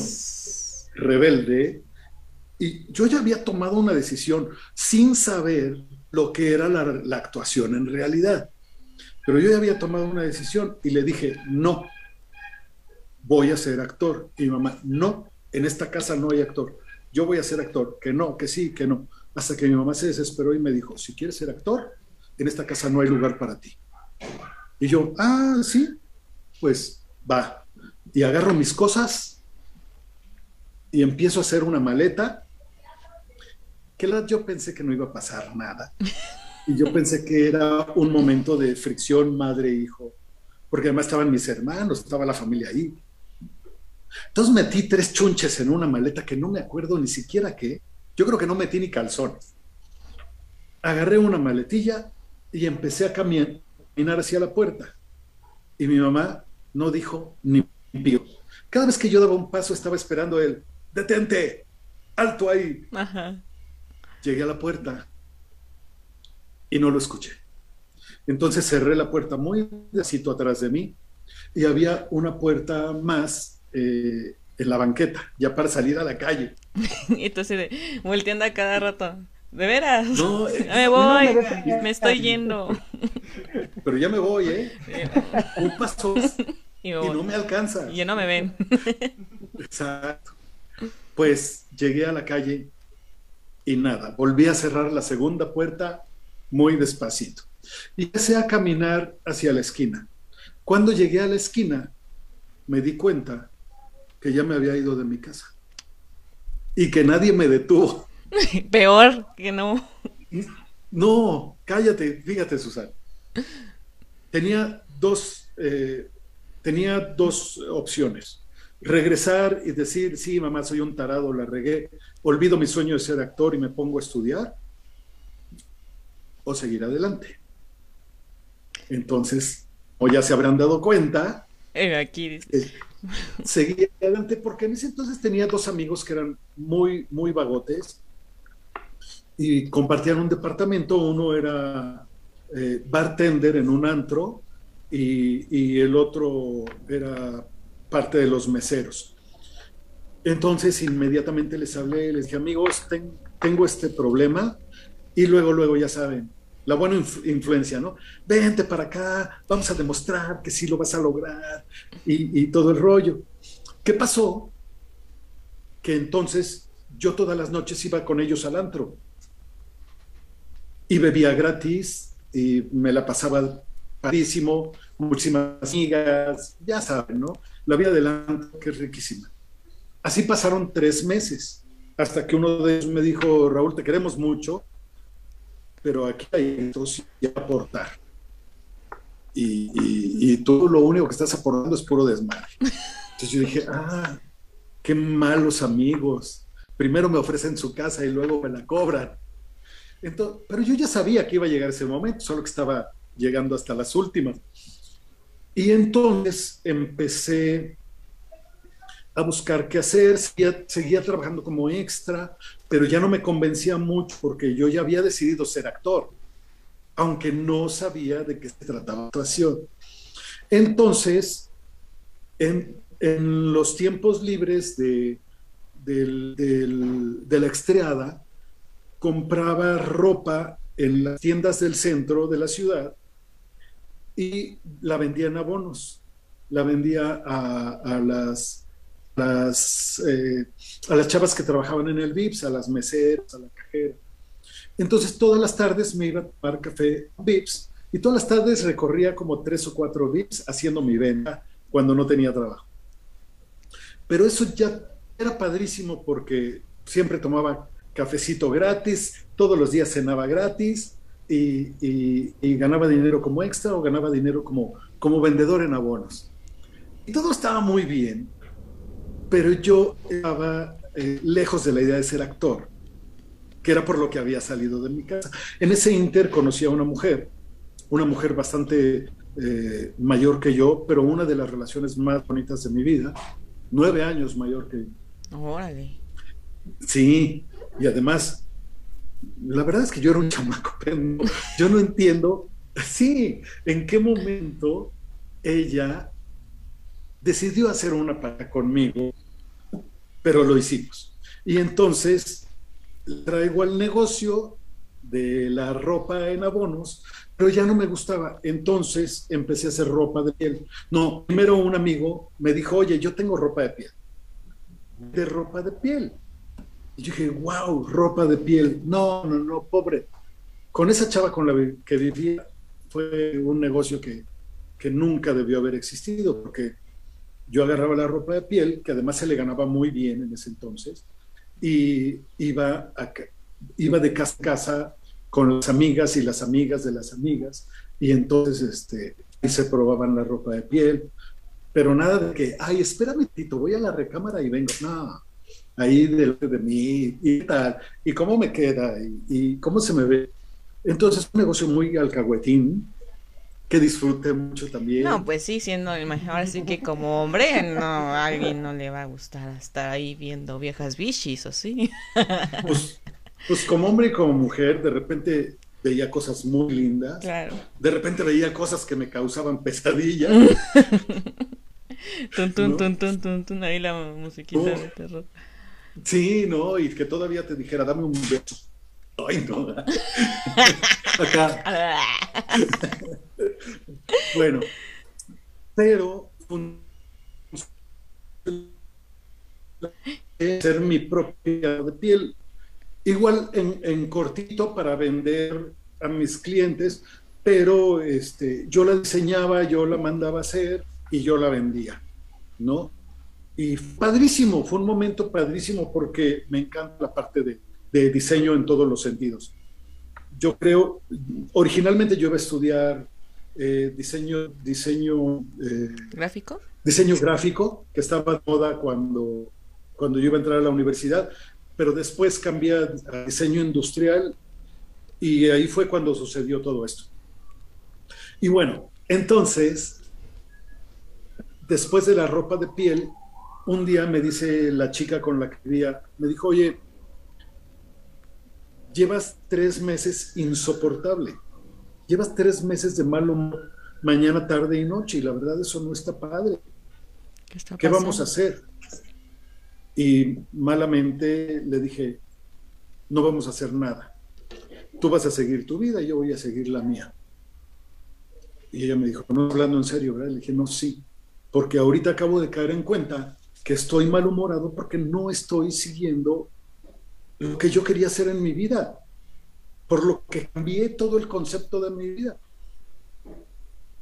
rebelde, y yo ya había tomado una decisión sin saber lo que era la, actuación en realidad. Pero yo ya había tomado una decisión y le dije, no, voy a ser actor. Y mi mamá, no, en esta casa no hay actor yo voy a ser actor, que no, que sí, que no. Hasta que mi mamá se desesperó y me dijo, si quieres ser actor, en esta casa no hay lugar para ti. Y yo, ah, sí, pues va. Y agarro mis cosas y empiezo a hacer una maleta que la, yo pensé que no iba a pasar nada. Y yo pensé que era un momento de fricción madre-hijo, porque además estaban mis hermanos, estaba la familia ahí. Entonces metí tres chunches en una maleta que no me acuerdo ni siquiera qué. Yo creo que no metí ni calzones. Agarré una maletilla y empecé a caminar hacia la puerta. Y mi mamá no dijo ni pío. Cada vez que yo daba un paso estaba esperando él. Detente, alto ahí. Llegué a la puerta y no lo escuché. Entonces cerré la puerta muy despacito atrás de mí y había una puerta más eh, en la banqueta, ya para salir a la calle. Entonces, volteando a cada rato. ¿De veras? No, me voy, me estoy yendo. Pero ya me voy, ¿eh? Un paso y, no me alcanza. Y ya no me ven. Exacto. Pues llegué a la calle y nada, volví a cerrar la segunda puerta muy despacito. Y empecé a caminar hacia la esquina. Cuando llegué a la esquina, me di cuenta que ya me había ido de mi casa y que nadie me detuvo. Peor que no. No, cállate, fíjate, Susana. Tenía dos, eh, tenía dos opciones. Regresar y decir, sí, mamá, soy un tarado, la regué, olvido mi sueño de ser actor y me pongo a estudiar, o seguir adelante. Entonces, o ya se habrán dado cuenta, eh, aquí eh, seguí adelante porque en ese entonces tenía dos amigos que eran muy, muy vagotes y compartían un departamento. Uno era eh, bartender en un antro y, el otro era parte de los meseros. Entonces inmediatamente les hablé, les dije, amigos, tengo este problema y luego, luego ya saben, la buena influencia, ¿no? Vente para acá, vamos a demostrar que sí lo vas a lograr y, todo el rollo. ¿Qué pasó? Que entonces yo todas las noches iba con ellos al antro y bebía gratis y me la pasaba padrísimo, muchísimas amigas, ya saben, ¿no? La vida del antro que es riquísima. Así pasaron tres meses, hasta que uno de ellos me dijo, Raúl, te queremos mucho, pero aquí hay dos y aportar. Y, y, tú lo único que estás aportando es puro desmadre. Entonces yo dije, ah, qué malos amigos. Primero me ofrecen su casa y luego me la cobran. Entonces, pero yo ya sabía que iba a llegar ese momento, solo que estaba llegando hasta las últimas. Y entonces empecé a buscar qué hacer, seguía, trabajando como extra, pero ya no me convencía mucho porque yo ya había decidido ser actor, aunque no sabía de qué se trataba la actuación. Entonces, en, los tiempos libres de, de la estreada, compraba ropa en las tiendas del centro de la ciudad y la vendía en abonos. La vendía a las las, eh, a las chavas que trabajaban en el VIPS, a las meseras, a la cajera. Entonces todas las tardes me iba a tomar café VIPS y todas las tardes recorría como tres o cuatro VIPS haciendo mi venta cuando no tenía trabajo. Pero eso ya era padrísimo porque siempre tomaba cafecito gratis, todos los días cenaba gratis y, y, ganaba dinero como extra o ganaba dinero como, como vendedor en abonos. Y todo estaba muy bien pero yo estaba eh, lejos de la idea de ser actor, que era por lo que había salido de mi casa. En ese inter conocí a una mujer, una mujer bastante eh, mayor que yo, pero una de las relaciones más bonitas de mi vida, nueve años mayor que yo. Órale. Sí, y además, la verdad es que yo era un chamaco, pero yo no entiendo, sí, en qué momento ella decidió hacer una para conmigo, pero lo hicimos. Y entonces traigo al negocio de la ropa en abonos, pero ya no me gustaba. Entonces empecé a hacer ropa de piel. No, primero un amigo me dijo, oye, yo tengo ropa de piel. De ropa de piel. Y yo dije, wow, ropa de piel. No, no, no, pobre. Con esa chava con la que vivía fue un negocio que, que nunca debió haber existido, porque yo agarraba la ropa de piel, que además se le ganaba muy bien en ese entonces, y iba iba de casa a casa con las amigas y las amigas de las amigas, y entonces este, ahí se probaban la ropa de piel, pero nada de que, ay, espérame, Tito, voy a la recámara y vengo. No, ahí delante de mí, y tal, y cómo me queda, y, cómo se me ve. Entonces, un negocio muy alcahuetín, que disfrute mucho también. No, pues sí, siendo el mejor, así que como hombre, no, a alguien no le va a gustar estar ahí viendo viejas bichis, ¿o sí? Pues, pues como hombre y como mujer, de repente veía cosas muy lindas. Claro. De repente veía cosas que me causaban pesadillas. tun, tun, tun, tun, tun, tun, ahí la musiquita de terror. Sí, ¿no? Y que todavía te dijera, dame un beso. Ay, no. Acá. bueno, pero ser mi propia piel. Igual en, cortito para vender a mis clientes, pero este, yo la diseñaba, yo la mandaba a hacer y yo la vendía, ¿no? Y padrísimo, fue un momento padrísimo porque me encanta la parte de diseño en todos los sentidos. Yo creo, originalmente yo iba a estudiar eh, diseño, diseño eh, gráfico. Diseño gráfico, que estaba de moda cuando, cuando yo iba a entrar a la universidad, pero después cambié a diseño industrial y ahí fue cuando sucedió todo esto. Y bueno, entonces, después de la ropa de piel, un día me dice la chica con la que vivía, me dijo, oye, llevas tres meses insoportable, llevas tres meses de mal humor mañana, tarde y noche, y la verdad eso no está padre. ¿Qué, vamos a hacer? Y malamente le dije, no vamos a hacer nada. Tú vas a seguir tu vida, y yo voy a seguir la mía. Y ella me dijo, no hablando en serio, ¿verdad? Le dije, no, sí, porque ahorita acabo de caer en cuenta que estoy malhumorado porque no estoy siguiendo lo que yo quería hacer en mi vida, por lo que cambié todo el concepto de mi vida.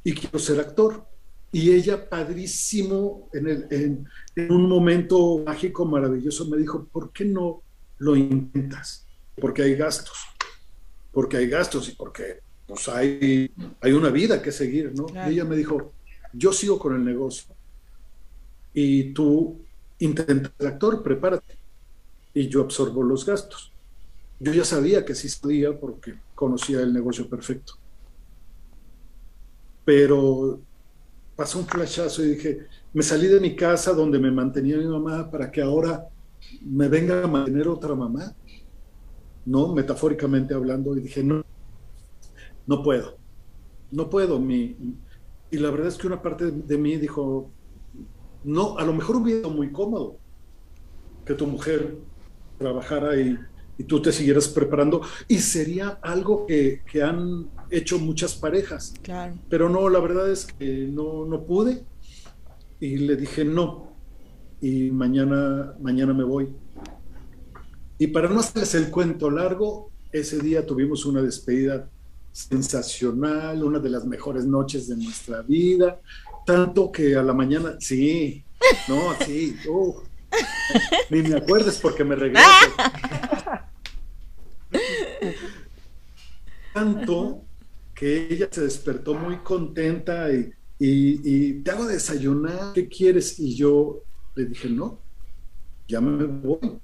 Y quiero ser actor. Y ella, padrísimo, en, el, en, un momento mágico, maravilloso, me dijo, ¿por qué no lo intentas? Porque hay gastos, porque hay gastos y porque pues, hay, hay una vida que seguir, ¿no? Y ella me dijo, yo sigo con el negocio y tú intentas ser actor, prepárate y yo absorbo los gastos. Yo ya sabía que sí podía porque conocía el negocio perfecto. Pero pasó un flashazo y dije, me salí de mi casa donde me mantenía mi mamá para que ahora me venga a mantener otra mamá, ¿no? Metafóricamente hablando, y dije, no, no puedo, no puedo. Mi, y la verdad es que una parte de mí dijo, no, a lo mejor hubiera sido muy cómodo que tu mujer trabajara y, tú te siguieras preparando. Y sería algo que, han hecho muchas parejas. Claro. Pero no, la verdad es que no, no pude. Y le dije no. Y mañana, mañana me voy. Y para no hacerles el cuento largo, ese día tuvimos una despedida sensacional, una de las mejores noches de nuestra vida, tanto que a la mañana, sí, no, sí, uh, ni me acuerdes porque me regreso. Tanto que ella se despertó muy contenta y, y, te hago desayunar, ¿qué quieres? Y yo le dije, no, ya me voy.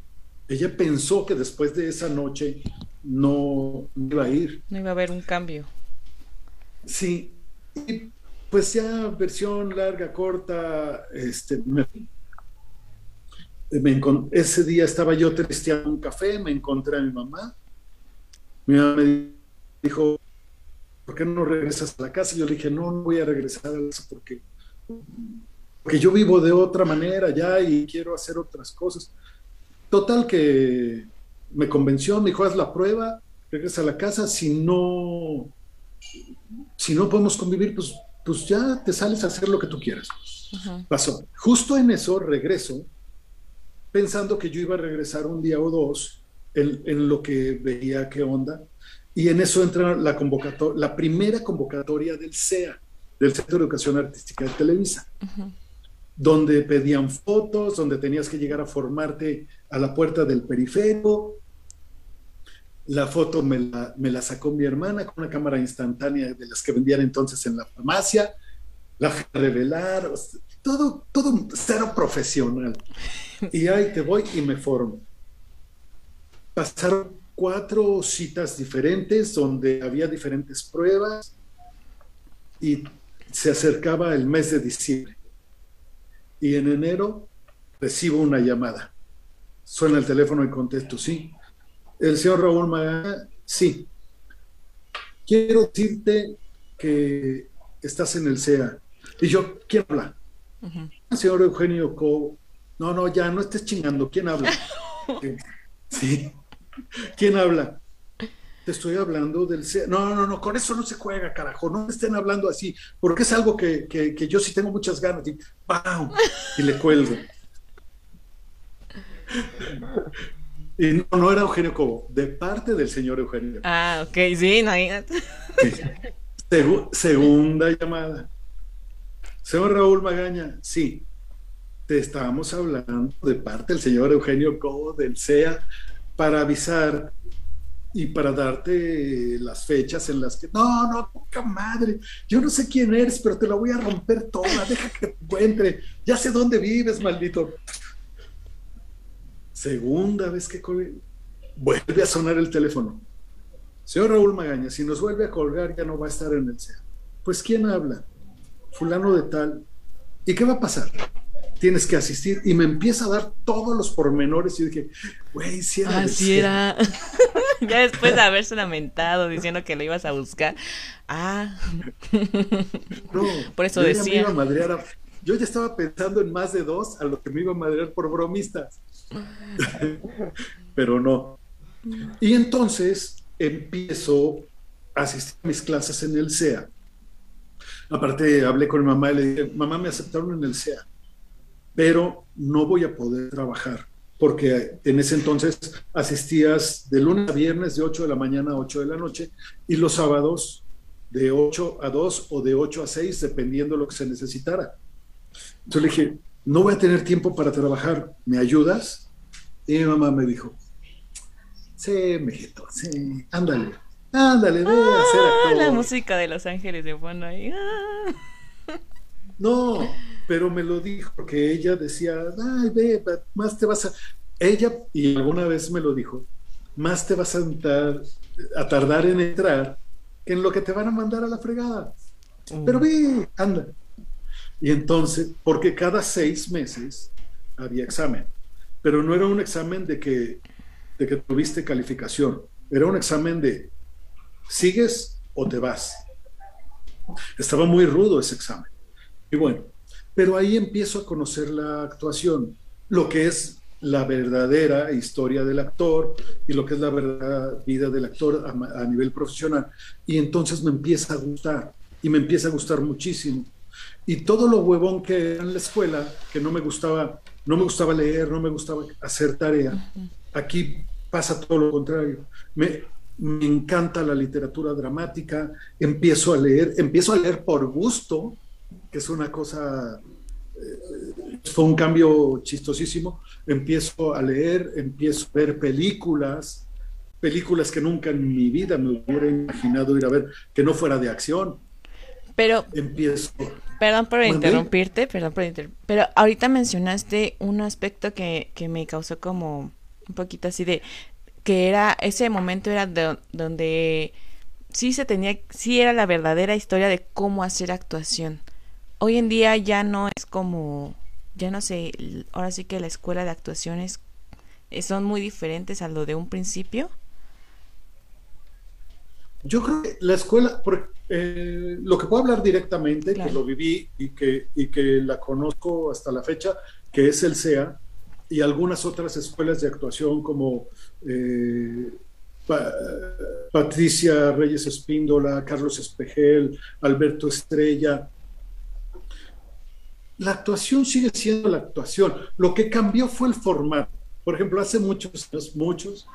Ella pensó que después de esa noche no iba a ir. No iba a haber un cambio. Sí, y pues ya versión larga, corta, este, me ese día estaba yo tristeando un café, me encontré a mi mamá. Mi mamá me dijo, ¿por qué no regresas a la casa? yo le dije, no, no voy a regresar a la casa porque, porque yo vivo de otra manera ya y quiero hacer otras cosas. Total que me convenció, me dijo, haz la prueba, regresa a la casa, si no, si no podemos convivir, pues, pues ya te sales a hacer lo que tú quieras. Pasó. Justo en eso regreso pensando que yo iba a regresar un día o dos en, lo que veía qué onda. Y en eso entra la convocatoria, la primera convocatoria del CEA, del Centro de Educación Artística de Televisa, donde pedían fotos, donde tenías que llegar a formarte a la puerta del periférico. La foto me la, me la sacó mi hermana con una cámara instantánea de las que vendían entonces en la farmacia. La revelar, o sea, todo, todo cero profesional. Y ahí te voy y me formo. Pasaron cuatro citas diferentes donde había diferentes pruebas y se acercaba el mes de diciembre. Y en enero recibo una llamada. Suena el teléfono y contesto, sí. El señor Raúl Magaña, sí. Quiero decirte que estás en el CEA. Y yo, ¿quién habla? El señor Eugenio Co. No, no, ya no estés chingando. ¿Quién habla? sí. ¿Quién habla? Te estoy hablando del CEA. No, no, no, con eso no se juega, carajo. No me estén hablando así, porque es algo que, que, que yo sí tengo muchas ganas. Y, ¡pam! y le cuelgo. Y no, no era Eugenio Cobo, de parte del señor Eugenio. Ah, ok, sí, no hay... Segu- segunda llamada. Señor Raúl Magaña, sí, te estábamos hablando de parte del señor Eugenio Cobo del CEA para avisar y para darte las fechas en las que, no, no, poca madre, yo no sé quién eres, pero te la voy a romper toda, deja que te encuentre, ya sé dónde vives, maldito. Segunda vez que vuelve a sonar el teléfono. Señor Raúl Magaña, si nos vuelve a colgar ya no va a estar en el CEA. Pues ¿quién habla? Fulano de tal. ¿Y qué va a pasar? Tienes que asistir. Y me empieza a dar todos los pormenores. Y dije, güey, si era. del Así CEA". era. ya después de haberse lamentado diciendo que lo ibas a buscar. Ah. No, Por eso yo ya me decía. iba a madrear a- yo ya estaba pensando en más de dos a lo que me iba a madrear por bromistas. Pero no. Y entonces empiezo a asistir a mis clases en el CEA. Aparte, hablé con mi mamá y le dije, mamá, me aceptaron en el CEA, pero no voy a poder trabajar, porque en ese entonces asistías de lunes a viernes de 8 de la mañana a 8 de la noche y los sábados de 8 a 2 o de 8 a 6, dependiendo lo que se necesitara. Entonces le dije, no voy a tener tiempo para trabajar, ¿me ayudas? Y mi mamá me dijo, sí, mijito, sí, ándale, ándale, ve a hacer Ah, la actor". música de Los Ángeles de fondo ahí. Ah. No, pero me lo dijo porque ella decía, ay, ve, más te vas a... Ella, y alguna vez me lo dijo, más te vas a, entrar- a tardar en entrar que en lo que te van a mandar a la fregada. Pero ve, anda. Y entonces, porque cada seis meses había examen, pero no era un examen de que, de que tuviste calificación, era un examen de sigues o te vas. Estaba muy rudo ese examen. Y bueno, pero ahí empiezo a conocer la actuación, lo que es la verdadera historia del actor y lo que es la verdadera vida del actor a, nivel profesional. Y entonces me empieza a gustar, y me empieza a gustar muchísimo. Y todo lo huevón que era en la escuela, que no me gustaba, no me gustaba leer, no me gustaba hacer tarea, aquí pasa todo lo contrario. Me, me encanta la literatura dramática, empiezo a leer, empiezo a leer por gusto, que es una cosa, eh, fue un cambio chistosísimo. Empiezo a leer, empiezo a ver películas, películas que nunca en mi vida me hubiera imaginado ir a ver, que no fuera de acción. Pero, Empiezo, perdón por ¿Mandé? interrumpirte, perdón por inter- Pero ahorita mencionaste un aspecto que, que me causó como un poquito así de que era, ese momento era de- donde sí se tenía, sí era la verdadera historia de cómo hacer actuación. Hoy en día ya no es como, ya no sé, ahora sí que la escuela de actuaciones eh, son muy diferentes a lo de un principio. Yo creo que la escuela, por- eh, lo que puedo hablar directamente, Claro. que lo viví y que, y que la conozco hasta la fecha, que es el CEA y algunas otras escuelas de actuación como eh, Pa- Patricia Reyes Espíndola, Carlos Espejel, Alberto Estrella. La actuación sigue siendo la actuación. Lo que cambió fue el formato. Por ejemplo, hace muchos años, muchos,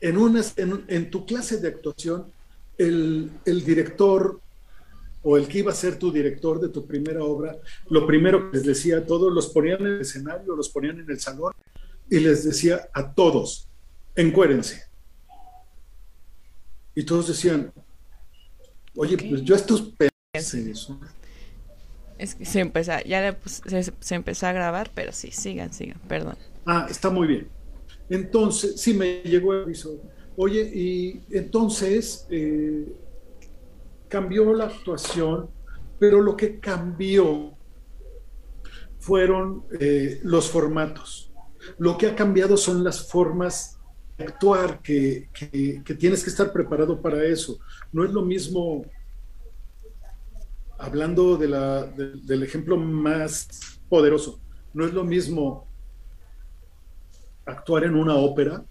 en, una, en, en tu clase de actuación, el, el director o el que iba a ser tu director de tu primera obra, lo primero que les decía a todos, los ponían en el escenario, los ponían en el salón y les decía a todos, encuérense. Y todos decían, oye, pues yo estos eso. Es que se empezó, ya se, empezó a grabar, pero sí, sigan, sigan, perdón. Ah, está muy bien. Entonces, sí me llegó el aviso. Oye, y entonces eh, cambió la actuación, pero lo que cambió fueron eh, los formatos. Lo que ha cambiado son las formas de actuar, que, que, tienes que estar preparado para eso. No es lo mismo, hablando de la, del ejemplo más poderoso, no es lo mismo actuar en una ópera,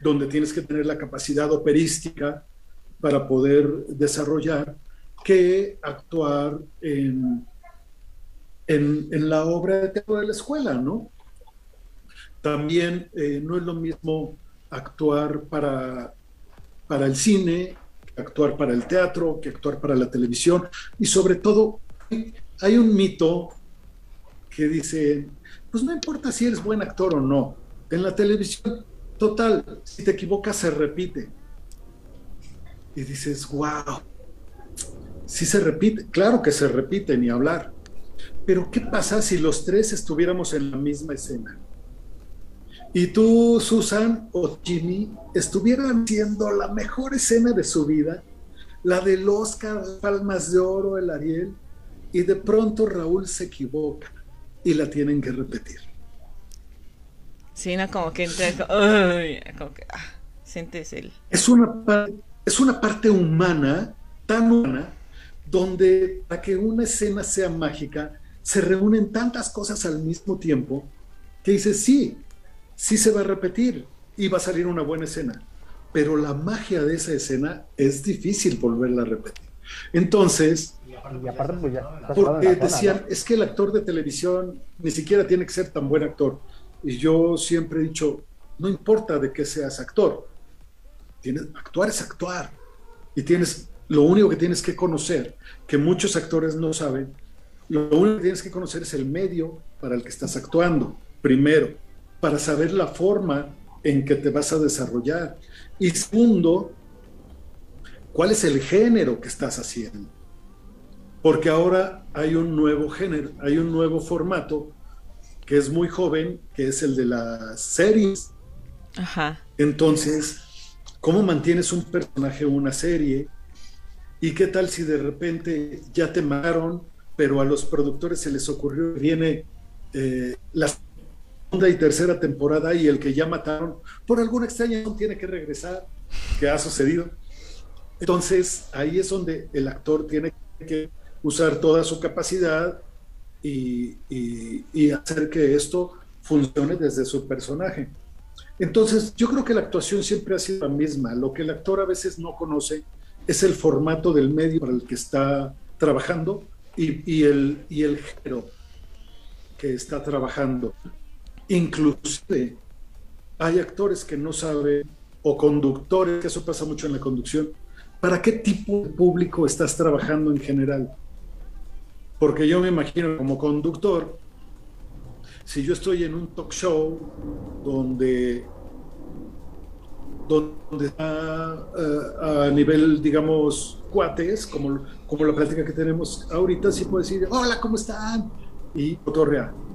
donde tienes que tener la capacidad operística para poder desarrollar, que actuar en en, la obra de teatro de la escuela, ¿no? También eh, no es lo mismo actuar para, para el cine, actuar para el teatro, que actuar para la televisión. Y sobre todo, hay un mito que dice, pues no importa si eres buen actor o no, en la televisión, total, si te equivocas se repite. Y dices, wow, si se repite, claro que se repite, ni hablar. Pero ¿qué pasa si los tres estuviéramos en la misma escena? Y tú, Susan o Jimmy, estuvieran haciendo la mejor escena de su vida, la del Oscar, Palmas de Oro, el Ariel, y de pronto Raúl se equivoca y la tienen que repetir. Sí, no, como que como que ah, sientes el... Es una, es una parte humana, tan humana, donde para que una escena sea mágica, se reúnen tantas cosas al mismo tiempo que dices, sí, sí se va a repetir y va a salir una buena escena, pero la magia de esa escena es difícil volverla a repetir. Entonces, pues porque decían, es que el actor de televisión ni siquiera tiene que ser tan buen actor. Y yo siempre he dicho, no importa de qué seas actor, tienes, actuar es actuar. Y tienes, lo único que tienes que conocer, que muchos actores no saben, lo único que tienes que conocer es el medio para el que estás actuando, primero, para saber la forma en que te vas a desarrollar. Y segundo, cuál es el género que estás haciendo. Porque ahora hay un nuevo género, hay un nuevo formato que es muy joven, que es el de las series. Ajá. Entonces, ¿cómo mantienes un personaje o una serie? ¿Y qué tal si de repente ya te mataron pero a los productores se les ocurrió que viene eh, la segunda y tercera temporada y el que ya mataron, por alguna extraña razón tiene que regresar, que ha sucedido. Entonces ahí es donde el actor tiene que usar toda su capacidad y, y hacer que esto funcione desde su personaje. Entonces, yo creo que la actuación siempre ha sido la misma. Lo que el actor a veces no conoce es el formato del medio para el que está trabajando y, el, y el género que está trabajando. Inclusive hay actores que no saben, o conductores, que eso pasa mucho en la conducción, ¿para qué tipo de público estás trabajando en general? Porque yo me imagino como conductor, si yo estoy en un talk show donde donde está eh, a nivel, digamos, cuates, como, como la plática que tenemos ahorita, sí puede decir, hola, ¿cómo están? Y real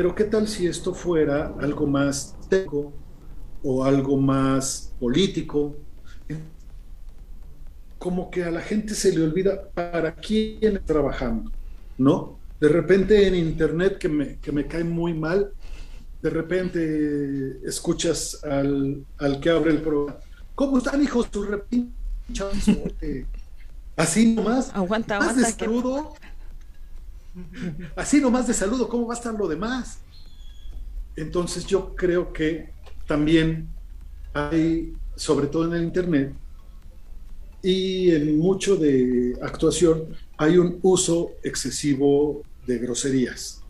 Pero ¿qué tal si esto fuera algo más técnico o algo más político? Como que a la gente se le olvida para quién está trabajando, ¿no? De repente en internet que me, que me cae muy mal, de repente escuchas al, que abre el programa. ¿Cómo están, hijos? Su Así nomás. Aguanta, más de saludo. Así nomás de saludo, ¿cómo va a estar lo demás? Entonces yo creo que también hay, sobre todo en el Internet y en mucho de actuación, hay un uso excesivo de groserías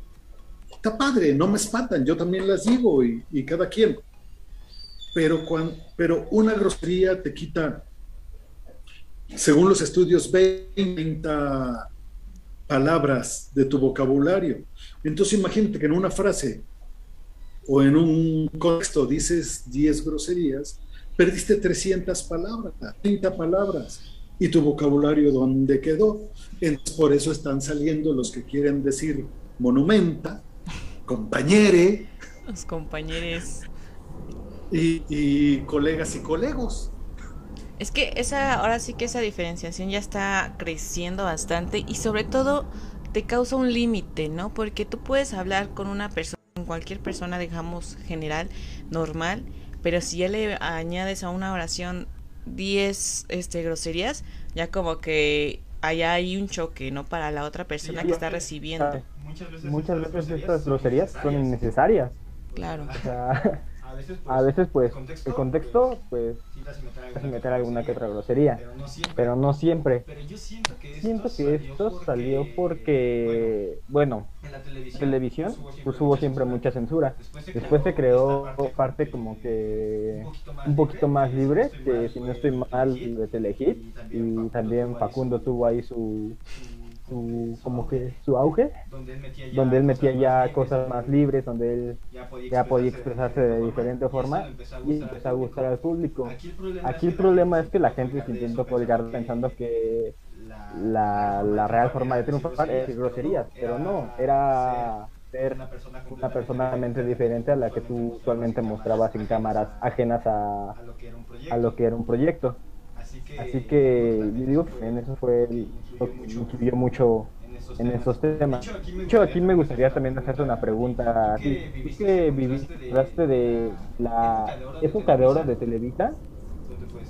está padre, no me espantan, yo también las digo y, cada quien. Pero, cuando, pero una grosería te quita, según los estudios, 20 palabras de tu vocabulario. Entonces imagínate que en una frase o en un contexto dices 10 groserías, perdiste 300 palabras, 30 palabras. ¿Y tu vocabulario dónde quedó? Entonces, por eso están saliendo los que quieren decir monumenta, compañere. Los compañeros. Y, y colegas y colegos. Es que esa, ahora sí que esa diferenciación ya está creciendo bastante y sobre todo te causa un límite, ¿no? Porque tú puedes hablar con una persona, con cualquier persona, digamos, general, normal, pero si ya le añades a una oración 10 este, groserías, ya como que allá hay un choque, ¿no? Para la otra persona que está recibiendo. Muchas veces, estas groserías son innecesarias. Claro. O sea, a veces pues el contexto pues casi meter alguna que otra grosería pero no siempre. siento que esto salió porque bueno en la televisión pues hubo siempre mucha censura. después se creó parte como que un poquito más libre que si no estoy mal de Telehit y también Facundo tuvo ahí su su, como que su auge, donde él metía ya, cosas más libres, donde él ya podía, expresarse de diferente forma y empezó a gustar al público. Aquí el problema es que la gente se intentó colgar pensando que la, la real forma de triunfar es groserías, pero no, era ser una persona mente diferente a la que tú usualmente mostrabas en cámaras ajenas a, a lo que era un proyecto. Así que yo digo que en eso fue lo que influyó mucho en esos temas. De hecho, aquí me gustaría también hacerte una pregunta. ¿Tú que viviste de la época de oro de Televisa?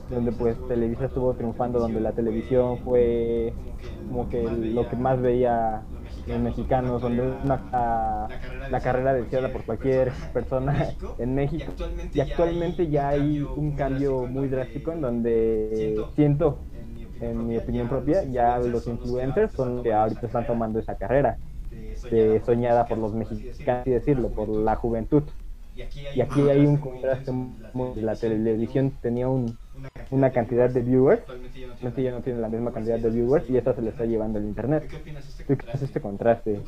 Donde pues Televisa estuvo triunfando, donde la televisión fue como que lo que más veía mexicanos, donde una, la carrera deseada por cualquier persona en México. Y actualmente ya hay un cambio muy drástico en donde siento, en mi opinión propia, ya los influencers son los que ahorita están tomando esa carrera, soñada por los mexicanos, y decirlo, por la juventud. Y aquí hay un contraste muy, la televisión tenía un una cantidad de viewers, actualmente ya no tiene la misma cantidad de viewers y esa se le está llevando el internet. ¿Tú qué haces este contraste?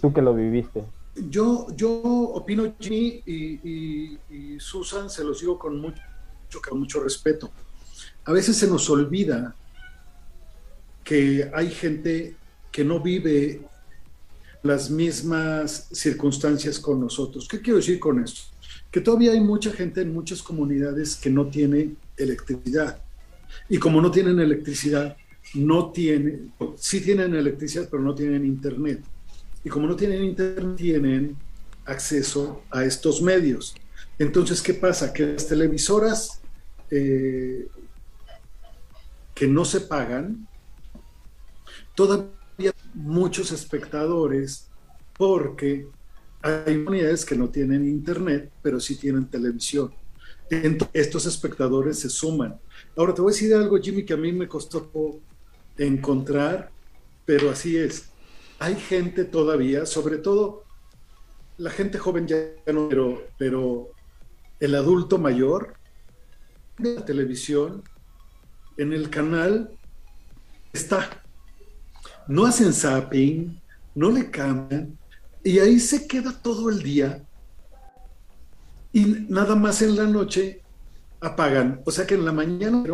Tú que lo viviste. Yo, yo opino, Jimmy y, Susan, se los digo con mucho, con mucho respeto. A veces se nos olvida que hay gente que no vive las mismas circunstancias con nosotros. ¿Qué quiero decir con esto? Que todavía hay mucha gente en muchas comunidades que no tiene electricidad. Y como no tienen electricidad, no tienen, sí tienen electricidad, pero no tienen internet. Y como no tienen internet, tienen acceso a estos medios. Entonces, ¿qué pasa? Que las televisoras eh, que no se pagan, todavía muchos espectadores, porque hay unidades que no tienen internet, pero sí tienen televisión estos espectadores se suman. Ahora te voy a decir algo, Jimmy, que a mí me costó encontrar, pero así es. Hay gente todavía, sobre todo la gente joven ya no, pero, pero el adulto mayor de la televisión, en el canal, está. No hacen zapping, no le cambian, y ahí se queda todo el día y nada más en la noche apagan. O sea que en la mañana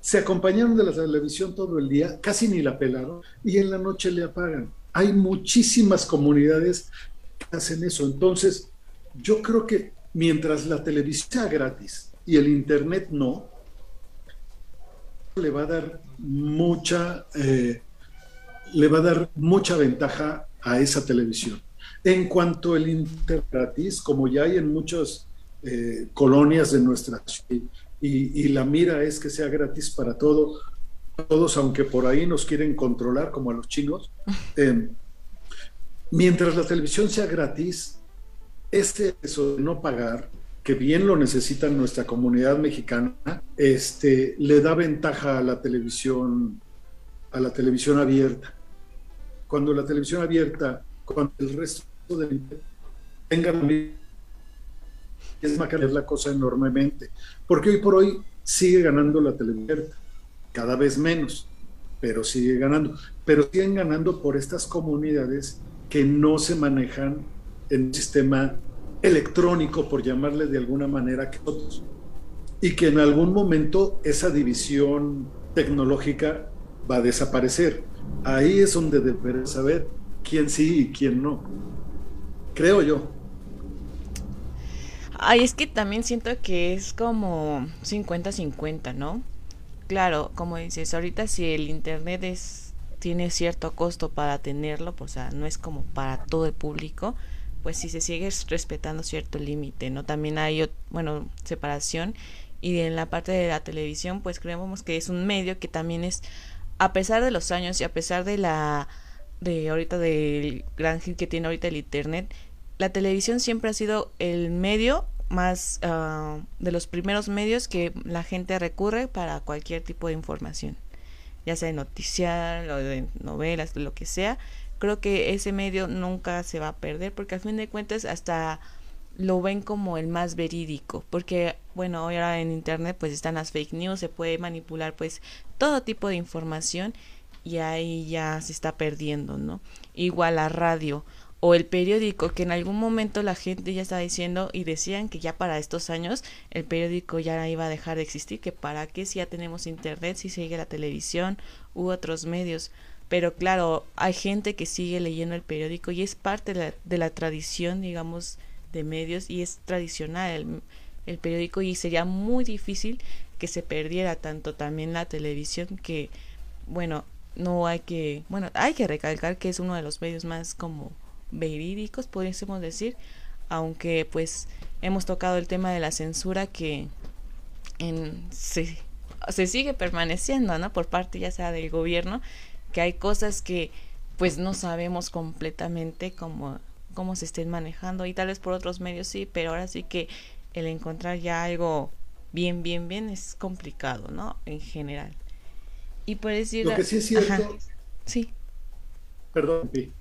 se acompañaron de la televisión todo el día, casi ni la pelaron, y en la noche le apagan. Hay muchísimas comunidades que hacen eso. Entonces, yo creo que mientras la televisión sea gratis y el internet no, le va a dar mucha, eh, le va a dar mucha ventaja a esa televisión. En cuanto al internet gratis, como ya hay en muchos eh, colonias de nuestra ciudad y, la mira es que sea gratis para todo, todos, aunque por ahí nos quieren controlar como a los chinos. Eh, mientras la televisión sea gratis, este eso de no pagar, que bien lo necesita nuestra comunidad mexicana, este, le da ventaja a la televisión, a la televisión abierta. Cuando la televisión abierta, cuando el resto del tenga es es la cosa enormemente, porque hoy por hoy sigue ganando la televisión, cada vez menos, pero sigue ganando, pero siguen ganando por estas comunidades que no se manejan en un sistema electrónico, por llamarle de alguna manera, que otros. y que en algún momento esa división tecnológica va a desaparecer. Ahí es donde deberás saber quién sí y quién no. Creo yo. Ay, es que también siento que es como 50-50, ¿no? Claro, como dices, ahorita si el internet es tiene cierto costo para tenerlo, pues, o sea, no es como para todo el público, pues si se sigue respetando cierto límite, ¿no? También hay, bueno, separación y en la parte de la televisión, pues creemos que es un medio que también es, a pesar de los años y a pesar de la, de ahorita del gran hit que tiene ahorita el internet, la televisión siempre ha sido el medio más uh, de los primeros medios que la gente recurre para cualquier tipo de información, ya sea de noticiar o de novelas, lo que sea. Creo que ese medio nunca se va a perder porque al fin de cuentas hasta lo ven como el más verídico, porque bueno, ahora en internet pues están las fake news, se puede manipular pues todo tipo de información y ahí ya se está perdiendo, ¿no? Igual la radio o el periódico, que en algún momento la gente ya estaba diciendo y decían que ya para estos años el periódico ya iba a dejar de existir, que para qué si ya tenemos internet, si sigue la televisión u otros medios. Pero claro, hay gente que sigue leyendo el periódico y es parte de la, de la tradición, digamos, de medios y es tradicional el, el periódico y sería muy difícil que se perdiera tanto también la televisión que, bueno, no hay que, bueno, hay que recalcar que es uno de los medios más como verídicos, podríamos decir, aunque pues hemos tocado el tema de la censura que en, se, se sigue permaneciendo, ¿no? Por parte ya sea del gobierno, que hay cosas que pues no sabemos completamente cómo, cómo se estén manejando y tal vez por otros medios sí, pero ahora sí que el encontrar ya algo bien, bien, bien es complicado, ¿no? En general. Y por decir... Lo que sí es cierto... Ajá. Sí. Perdón, sí.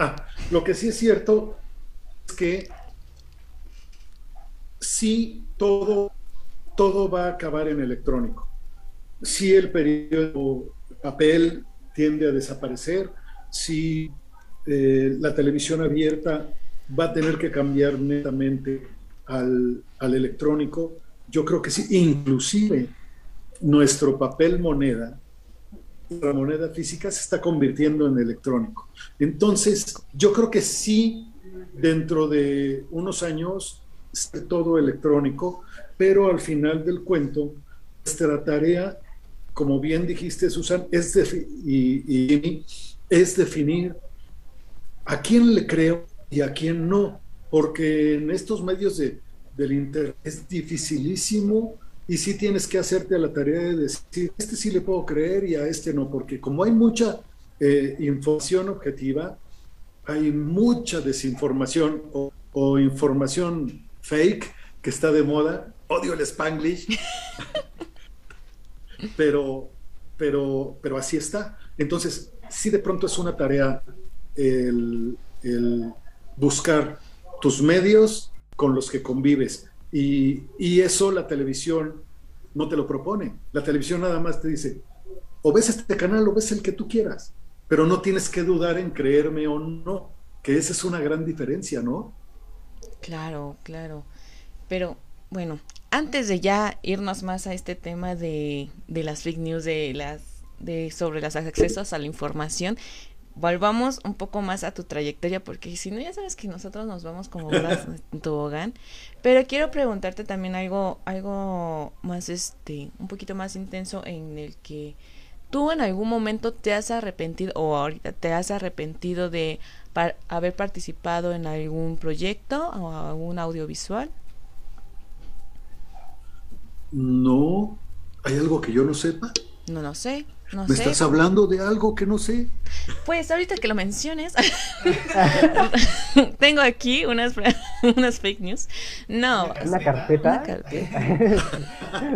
Ah, lo que sí es cierto es que sí todo, todo va a acabar en electrónico. Sí el periodo papel tiende a desaparecer, sí eh, la televisión abierta va a tener que cambiar netamente al, al electrónico. Yo creo que sí, inclusive nuestro papel moneda la moneda física se está convirtiendo en electrónico. Entonces, yo creo que sí, dentro de unos años, todo electrónico, pero al final del cuento, nuestra tarea, como bien dijiste, Susan, es, y, es definir a quién le creo y a quién no, porque en estos medios de, del Internet es dificilísimo y sí tienes que hacerte a la tarea de decir, este sí le puedo creer y a este no, porque como hay mucha eh, información objetiva, hay mucha desinformación o, o, información fake que está de moda. Odio el spanglish, pero, pero, pero así está. Entonces, sí de pronto es una tarea el, el buscar tus medios con los que convives y, y, eso la televisión no te lo propone. La televisión nada más te dice, o ves este canal o ves el que tú quieras, pero no tienes que dudar en creerme o no, que esa es una gran diferencia, ¿no? Claro, claro. Pero bueno, antes de ya irnos más a este tema de, de las fake news, de las de sobre los accesos a la información, volvamos un poco más a tu trayectoria, porque si no, ya sabes que nosotros nos vamos como en tobogán. Pero quiero preguntarte también algo, algo más, este, un poquito más intenso en el que tú en algún momento te has arrepentido, o ahorita te has arrepentido de haber participado en algún proyecto o algún audiovisual. No, ¿hay algo que yo no sepa? No lo sé. No ¿Me sé. estás hablando de algo que no sé? Pues ahorita que lo menciones, tengo aquí unas, unas fake news. No. ¿Una carpeta? Una carpeta.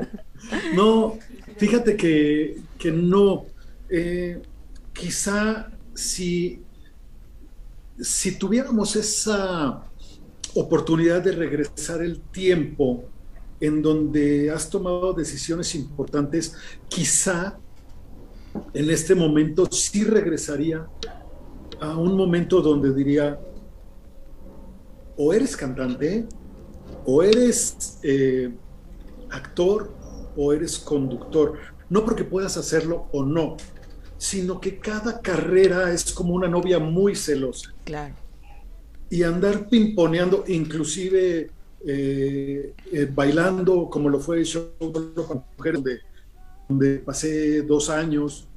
no, fíjate que, que no. Eh, quizá si, si tuviéramos esa oportunidad de regresar el tiempo en donde has tomado decisiones importantes, quizá en este momento sí regresaría a un momento donde diría, o eres cantante, o eres eh, actor o eres conductor. No porque puedas hacerlo o no, sino que cada carrera es como una novia muy celosa. Claro. Y andar pimponeando, inclusive eh, eh, bailando, como lo fue el show mujeres, donde, donde pasé dos años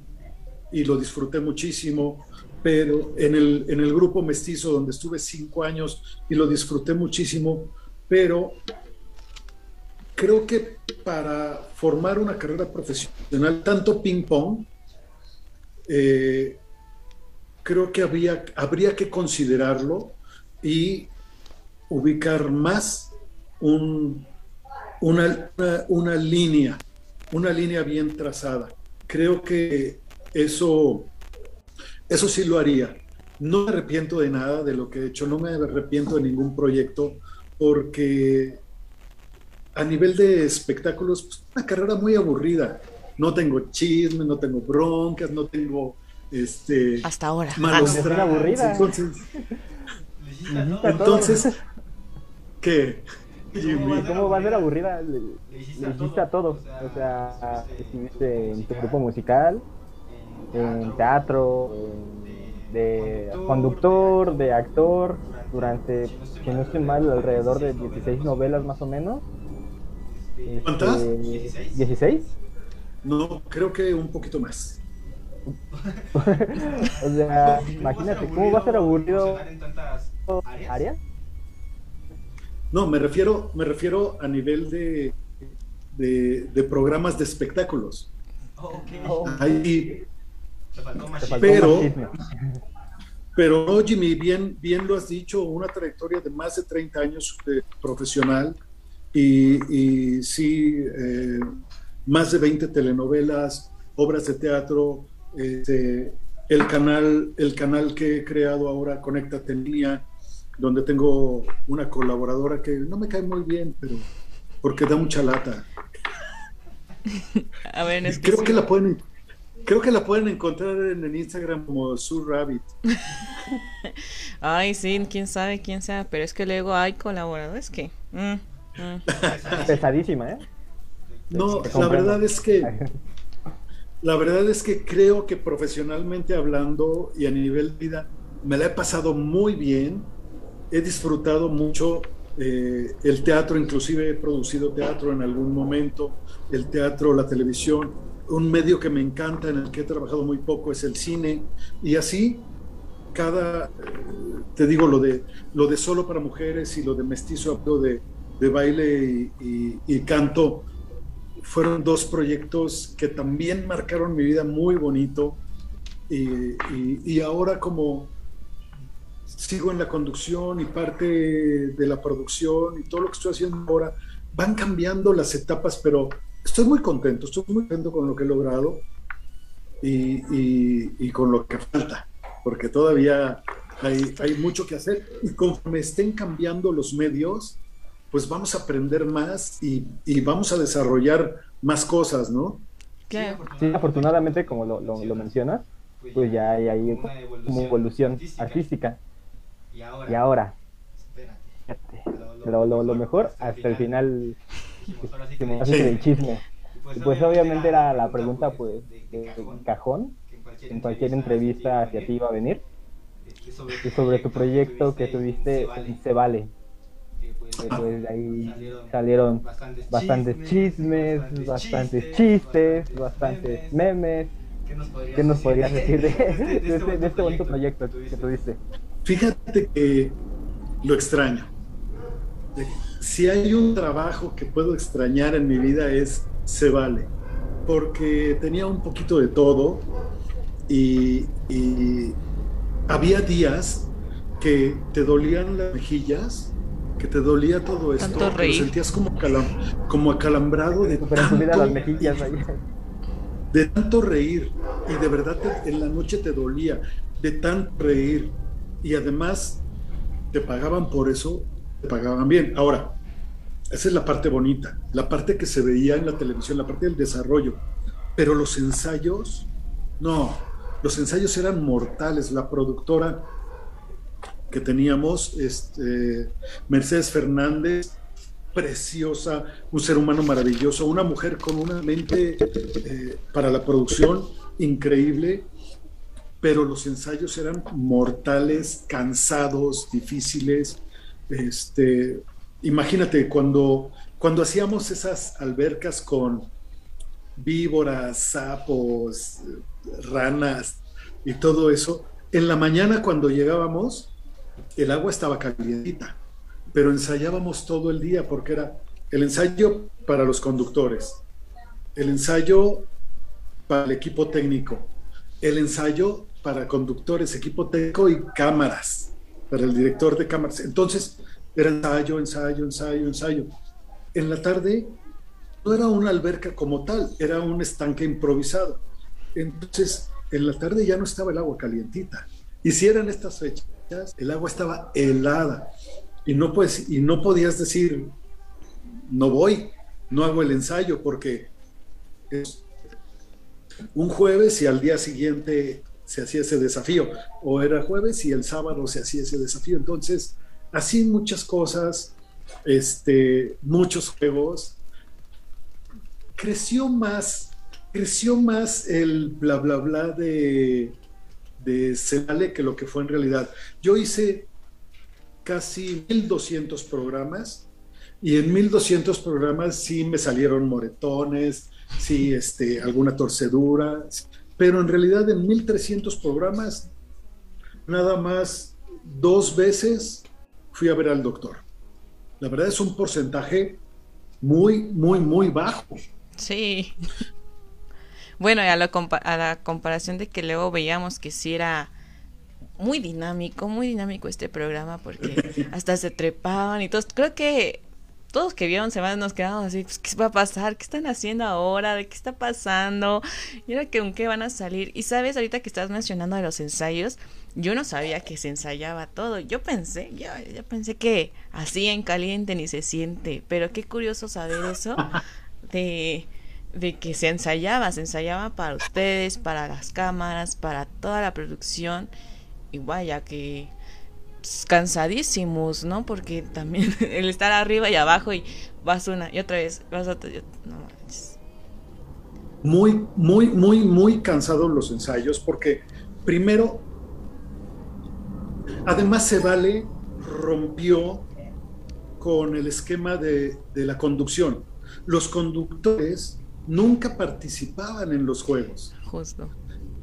y lo disfruté muchísimo pero en el, en el grupo mestizo donde estuve cinco años y lo disfruté muchísimo, pero creo que para formar una carrera profesional, tanto ping-pong, eh, creo que habría, habría que considerarlo y ubicar más un, una, una, línea, una línea bien trazada. Creo que eso, eso sí lo haría. No me arrepiento de nada de lo que he hecho, no me arrepiento de ningún proyecto, porque a nivel de espectáculos, pues, una carrera muy aburrida. No tengo chisme, no tengo broncas, no tengo este hasta ahora malos Ah, aburrida. Entonces, entonces ¿qué? ¿Cómo va a ser aburrida? Le, le hiciste a todo. O sea, estuviste en tu grupo musical, en teatro, en- de conductor, de actor, durante, si no estoy mal, alrededor de 16 novelas más o menos. ¿Cuántas? Este, ¿16? No, creo que un poquito más. O sea, imagínate, ¿cómo va a ser aburrido área? No, me refiero, me refiero a nivel de, de, de programas de espectáculos. Ahí, Pero-. Pero no, Jimmy, bien, bien lo has dicho, una trayectoria de más de 30 años de profesional y, y sí, eh, más de 20 telenovelas, obras de teatro, este, el, canal, el canal que he creado ahora, Conéctate en línea, donde tengo una colaboradora que no me cae muy bien, pero porque da mucha lata. A ver, es que Creo sí. que la pueden, creo que la pueden encontrar en el Instagram como Sur Rabbit. Ay, sí, quién sabe, quién sabe, pero es que luego hay colaboradores que... mm, mm. Pesadísima, ¿eh? No, la verdad es que la verdad es que creo que profesionalmente hablando y a nivel vida me la he pasado muy bien. He disfrutado mucho eh, el teatro, inclusive he producido teatro en algún momento, el teatro, la televisión. Un medio que me encanta, en el que he trabajado muy poco, es el cine. Y así, cada, eh, te digo, lo de, lo de solo para mujeres y lo de mestizo, hablo de, de baile y, canto, fueron dos proyectos que también marcaron mi vida muy bonito. Y ahora como sigo en la conducción y parte de la producción y todo lo que estoy haciendo ahora, van cambiando las etapas, pero estoy muy contento, estoy muy contento con lo que he logrado y, y- y con lo que falta, porque todavía hay, hay mucho que hacer y conforme estén cambiando los medios, pues vamos a aprender más y, y vamos a desarrollar más cosas, ¿no? Sí, afortunadamente, como lo, lo, lo mencionas, pues ya hay ahí como evolución artística. Y ahora, fíjate, lo, lo, lo mejor hasta el final, así Sí. del chisme. Y pues obviamente era la pregunta, pues, de cajón, en cualquier entrevista hacia ti iba a venir, y sobre tu proyecto que tuviste, Se Vale. Que, pues de ahí salieron bastantes chismes, bastantes chistes, bastantes memes. ¿Qué nos podrías decir de, de este, de este bonito proyecto que tuviste? Fíjate que lo extraño. Si hay un trabajo que puedo extrañar en mi vida es Se Vale, porque tenía un poquito de todo y, y había días que te dolían las mejillas, que te dolía todo esto, Tanto que lo sentías como, calam- como acalambrado de las tanto, mejillas de tanto reír. Y de verdad te- en la noche te dolía de tanto reír y además te pagaban por eso, te pagaban bien. Ahora, esa es la parte bonita, la parte que se veía en la televisión, la parte del desarrollo, pero los ensayos, no, los ensayos eran mortales. La productora que teníamos, este, Mercedes Fernández, preciosa, un ser humano maravilloso, una mujer con una mente eh, para la producción increíble, pero los ensayos eran mortales, cansados, difíciles. Este, imagínate cuando, cuando hacíamos esas albercas con víboras, sapos, ranas y todo eso, en la mañana cuando llegábamos, el agua estaba calientita pero ensayábamos todo el día porque era el ensayo para los conductores, el ensayo para el equipo técnico, el ensayo para conductores, equipo técnico y cámaras, para el director de cámaras. Entonces, era ensayo, ensayo, ensayo, ensayo. En la tarde no era una alberca como tal, era un estanque improvisado. Entonces, en la tarde ya no estaba el agua calientita. Y si eran estas fechas, el agua estaba helada y no, pues, y no podías decir, no voy, no hago el ensayo, porque es un jueves y al día siguiente se hacía ese desafío, o era jueves y el sábado se hacía ese desafío. Entonces, así muchas cosas, este, muchos juegos. Creció más, creció más el bla bla bla de, de Celale que lo que fue en realidad. Yo hice casi 1200 programas y en 1200 programas sí me salieron moretones, sí este, alguna torcedura, pero en realidad en 1300 programas nada más dos veces fui a ver al doctor. La verdad es un porcentaje muy, muy, muy bajo. Sí. Bueno, a la, a la comparación de que luego veíamos que si era muy dinámico, muy dinámico este programa porque hasta se trepaban y todos, creo que todos que vieron se van, nos quedamos así, pues, ¿qué va a pasar? ¿Qué están haciendo ahora? ¿De qué está pasando? Y ahora con qué van a salir. Y sabes, ahorita que estás mencionando de los ensayos, yo no sabía que se ensayaba todo. Yo pensé, yo, yo pensé que así en caliente ni se siente, pero qué curioso saber eso de de que se ensayaba, se ensayaba para ustedes, para las cámaras, para toda la producción y vaya que cansadísimos, ¿no? Porque también el estar arriba y abajo y vas una y otra vez, vas otra, no Muy, muy, muy, muy cansados los ensayos porque primero, además se vale rompió con el esquema de, de la conducción. Los conductores nunca participaban en los juegos. Justo.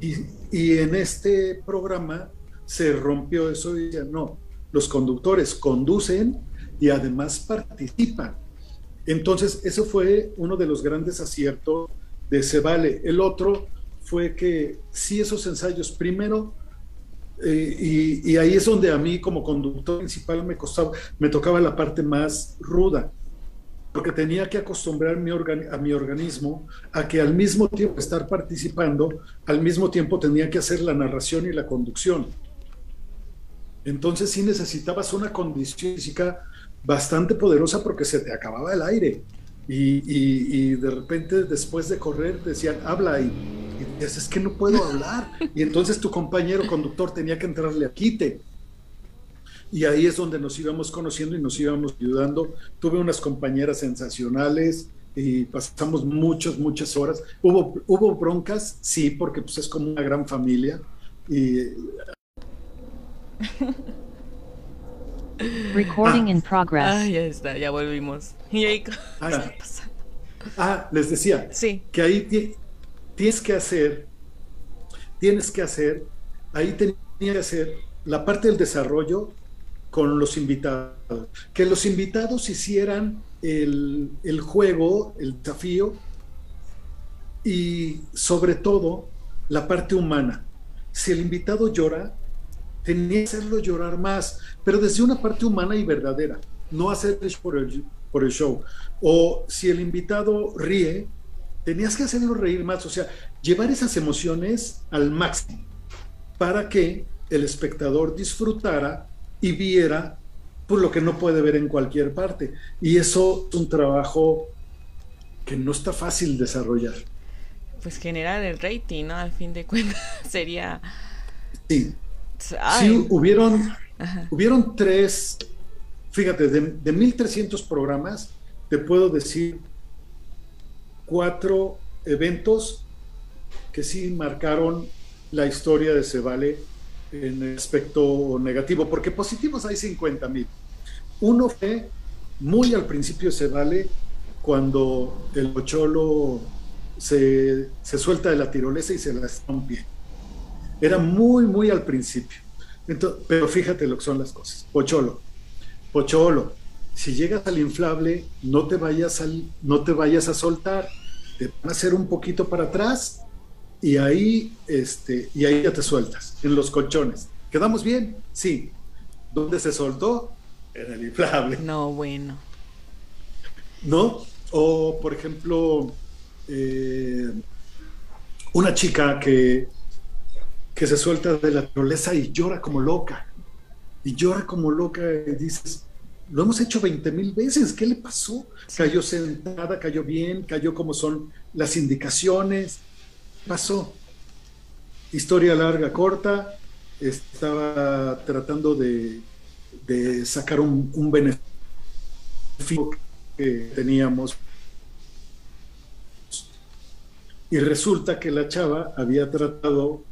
Y, y en este programa se rompió eso y no, los conductores conducen y además participan. Entonces, eso fue uno de los grandes aciertos de Cebale. El otro fue que sí esos ensayos, primero, eh, y, y, ahí es donde a mí como conductor principal me costaba, me tocaba la parte más ruda, porque tenía que acostumbrar mi a mi organismo a que al mismo tiempo estar participando, al mismo tiempo tenía que hacer la narración y la conducción. Entonces sí necesitabas una condición física bastante poderosa porque se te acababa el aire. Y, de repente después de correr decían, habla y, y dices, es que no puedo hablar. Y entonces tu compañero conductor tenía que entrarle a quite. Y ahí es donde nos íbamos conociendo y nos íbamos ayudando. Tuve unas compañeras sensacionales y pasamos muchas, muchas horas. Hubo, hubo broncas, sí, porque pues es como una gran familia. Y Recording in progress. Ah, ya está, ya volvimos. Y ahí, ah, ah, les decía sí. que ahí tienes que hacer, tienes que hacer, ahí tenía que hacer la parte del desarrollo con los invitados. Que los invitados hicieran el, el juego, el desafío y sobre todo la parte humana. Si el invitado llora, tenía que hacerlo llorar más, pero desde una parte humana y verdadera, no hacer por el, por el show. O si el invitado ríe, tenías que hacerlo reír más, o sea, llevar esas emociones al máximo para que el espectador disfrutara y viera por lo que no puede ver en cualquier parte. Y eso es un trabajo que no está fácil desarrollar. Pues generar el rating, ¿no? Al fin de cuentas sería... Sí, Sí, hubieron, hubieron tres, fíjate, de, de 1.300 programas, te puedo decir cuatro eventos que sí marcaron la historia de Cebale en el aspecto negativo, porque positivos hay 50 mil. Uno fue muy al principio de Cebale, cuando el Pocholo se, se, suelta de la tirolesa y se la pie. Era muy, muy al principio. Entonces, pero fíjate lo que son las cosas. Pocholo, Pocholo, si llegas al inflable, no te vayas, al, no te vayas a soltar, te van a hacer un poquito para atrás y ahí, este, y ahí ya te sueltas, en los colchones. ¿Quedamos bien? Sí. ¿Dónde se soltó? En el inflable. No, bueno. ¿No? O, por ejemplo, eh, una chica que, que se suelta de la naturaleza y llora como loca. Y llora como loca y dices, lo hemos hecho 20 mil veces, ¿qué le pasó? Cayó sentada, cayó bien, cayó como son las indicaciones, pasó. Historia larga, corta, estaba tratando de, de sacar un, un beneficio que teníamos. Y resulta que la chava había tratado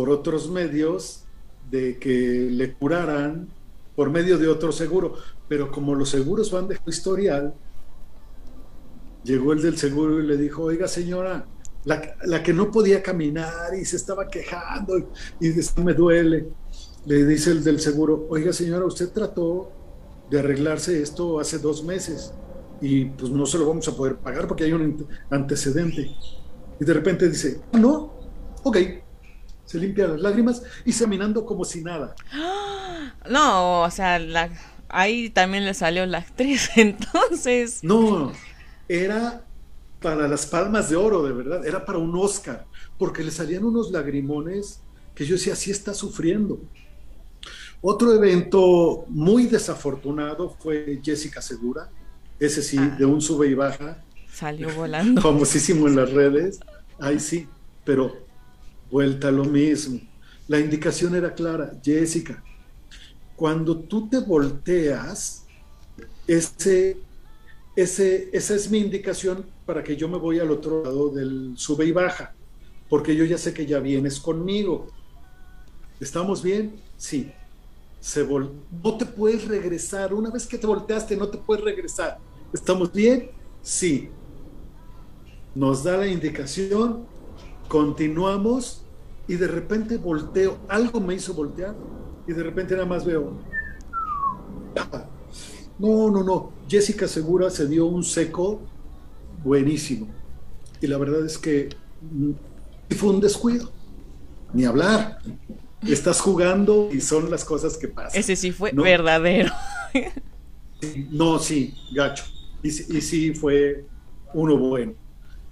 por otros medios de que le curaran por medio de otro seguro pero como los seguros van de historial, llegó el del seguro y le dijo, oiga señora, la, que no podía caminar y se estaba quejando y, y me duele, le dice el del seguro, oiga señora, usted trató de arreglarse esto hace dos meses y pues no se lo vamos a poder pagar porque hay un antecedente. Y de repente dice, no, ok, se limpia las lágrimas y caminando como si nada. No, o sea, la, ahí también le salió la actriz, entonces. No, era para las palmas de oro, de verdad, era para un Oscar, porque le salían unos lagrimones que yo decía, sí está sufriendo. Otro evento muy desafortunado fue Jessica Segura, ese sí, ah. de un sube y baja. Salió volando. Famosísimo en las redes, ahí sí, pero vuelta a lo mismo. La indicación era clara, Jessica, cuando tú te volteas, ese, ese, esa es mi indicación para que yo me voy al otro lado del sube y baja, porque yo ya sé que ya vienes conmigo. ¿Estamos bien? Sí. Se no te puedes regresar. Una vez que te volteaste, no te puedes regresar. ¿Estamos bien? Sí. Nos da la indicación, continuamos y de repente volteo. Algo me hizo voltear y de repente nada más veo. No, no, no. Jessica Segura se dio un seco buenísimo. Y la verdad es que fue un descuido. Ni hablar. Estás jugando y son las cosas que pasan. Ese sí fue verdadero. no, sí, gacho. Y, y sí fue uno bueno.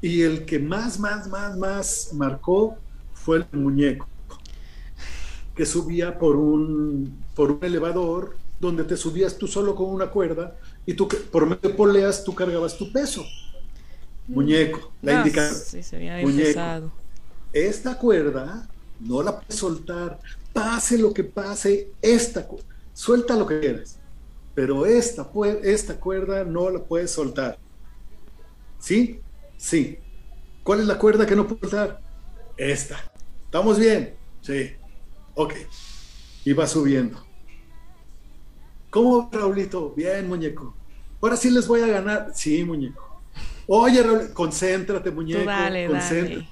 Y el que más, más, más, más marcó fue el muñeco que subía por un, por un elevador donde te subías tú solo con una cuerda y tú por medio de poleas tú cargabas tu peso. Mm. Muñeco, la no, Sí, muñeco. Esta cuerda no la puedes soltar, pase lo que pase, esta suelta lo que quieras, pero esta, esta cuerda no la puedes soltar. ¿Sí? Sí. ¿Cuál es la cuerda que no puedes soltar? Esta. ¿Estamos bien? Sí. Ok. Y va subiendo. ¿Cómo, Raulito? Bien, muñeco. Ahora sí les voy a ganar. Sí, muñeco. Oye, Raulito, concéntrate, muñeco. dale, concéntrate.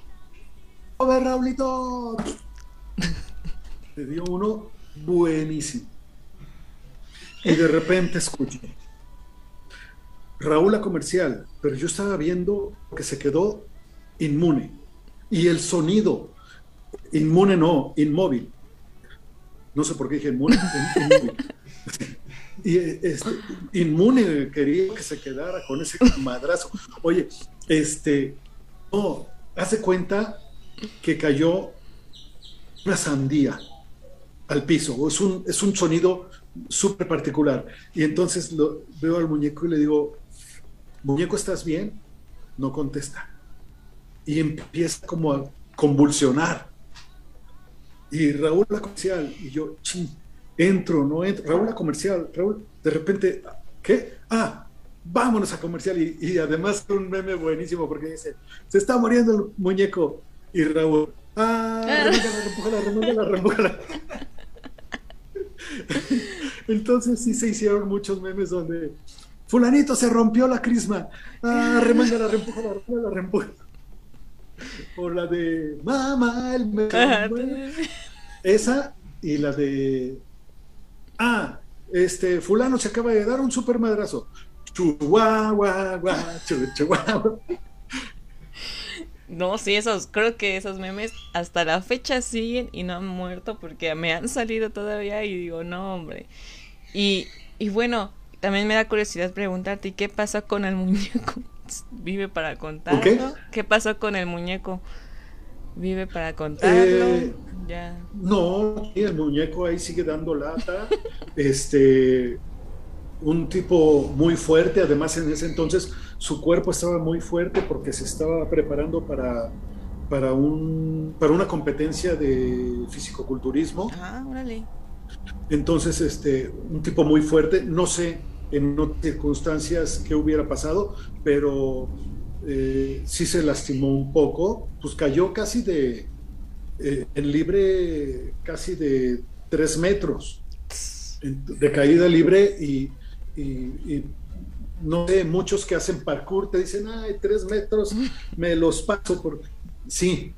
A ver, Raulito. Te dio uno buenísimo. Y de repente escuché. Raúl a comercial, pero yo estaba viendo que se quedó inmune. Y el sonido, inmune no, inmóvil. No sé por qué dije inmune. y este, inmune quería que se quedara con ese madrazo. Oye, este, no, hace cuenta que cayó una sandía al piso. Es un, es un sonido súper particular. Y entonces veo al muñeco y le digo, muñeco, ¿estás bien? No contesta. Y empieza como a convulsionar. Y Raúl la comercial, y yo, ching, entro, no entro. Raúl la comercial, Raúl, de repente, ¿qué? Ah, vámonos a comercial. Y, y además un meme buenísimo porque dice, se está muriendo el muñeco. Y Raúl, ah, remójala, remójala, remójala, remójala. Entonces sí se hicieron muchos memes donde fulanito se rompió la crisma. Ah, remángala, reempújala, remángala, reempújala. O la de mamá, el me Esa y la de ah, este fulano se acaba de dar un super madrazo. Chihuahua, chihuahua. No, sí, esos, creo que esos memes hasta la fecha siguen y no han muerto porque me han salido todavía y digo, no, hombre. Y, y bueno, también me da curiosidad preguntarte, ¿qué pasa con el muñeco? ¿Vive para contarlo? ¿Qué? ¿Qué pasó con el muñeco? ¿Vive para contarlo? Eh, ya. No, el muñeco ahí sigue dando lata. este, un tipo muy fuerte, además en ese entonces su cuerpo estaba muy fuerte porque se estaba preparando para, para, un, para una competencia de fisicoculturismo. Ah, órale. Entonces, este, un tipo muy fuerte, no sé en otras circunstancias qué hubiera pasado, pero eh, sí se lastimó un poco, pues cayó casi de, eh, en libre, casi de tres metros de caída libre y, no sé, muchos que hacen parkour te dicen, ay, tres metros, me los paso por... Sí,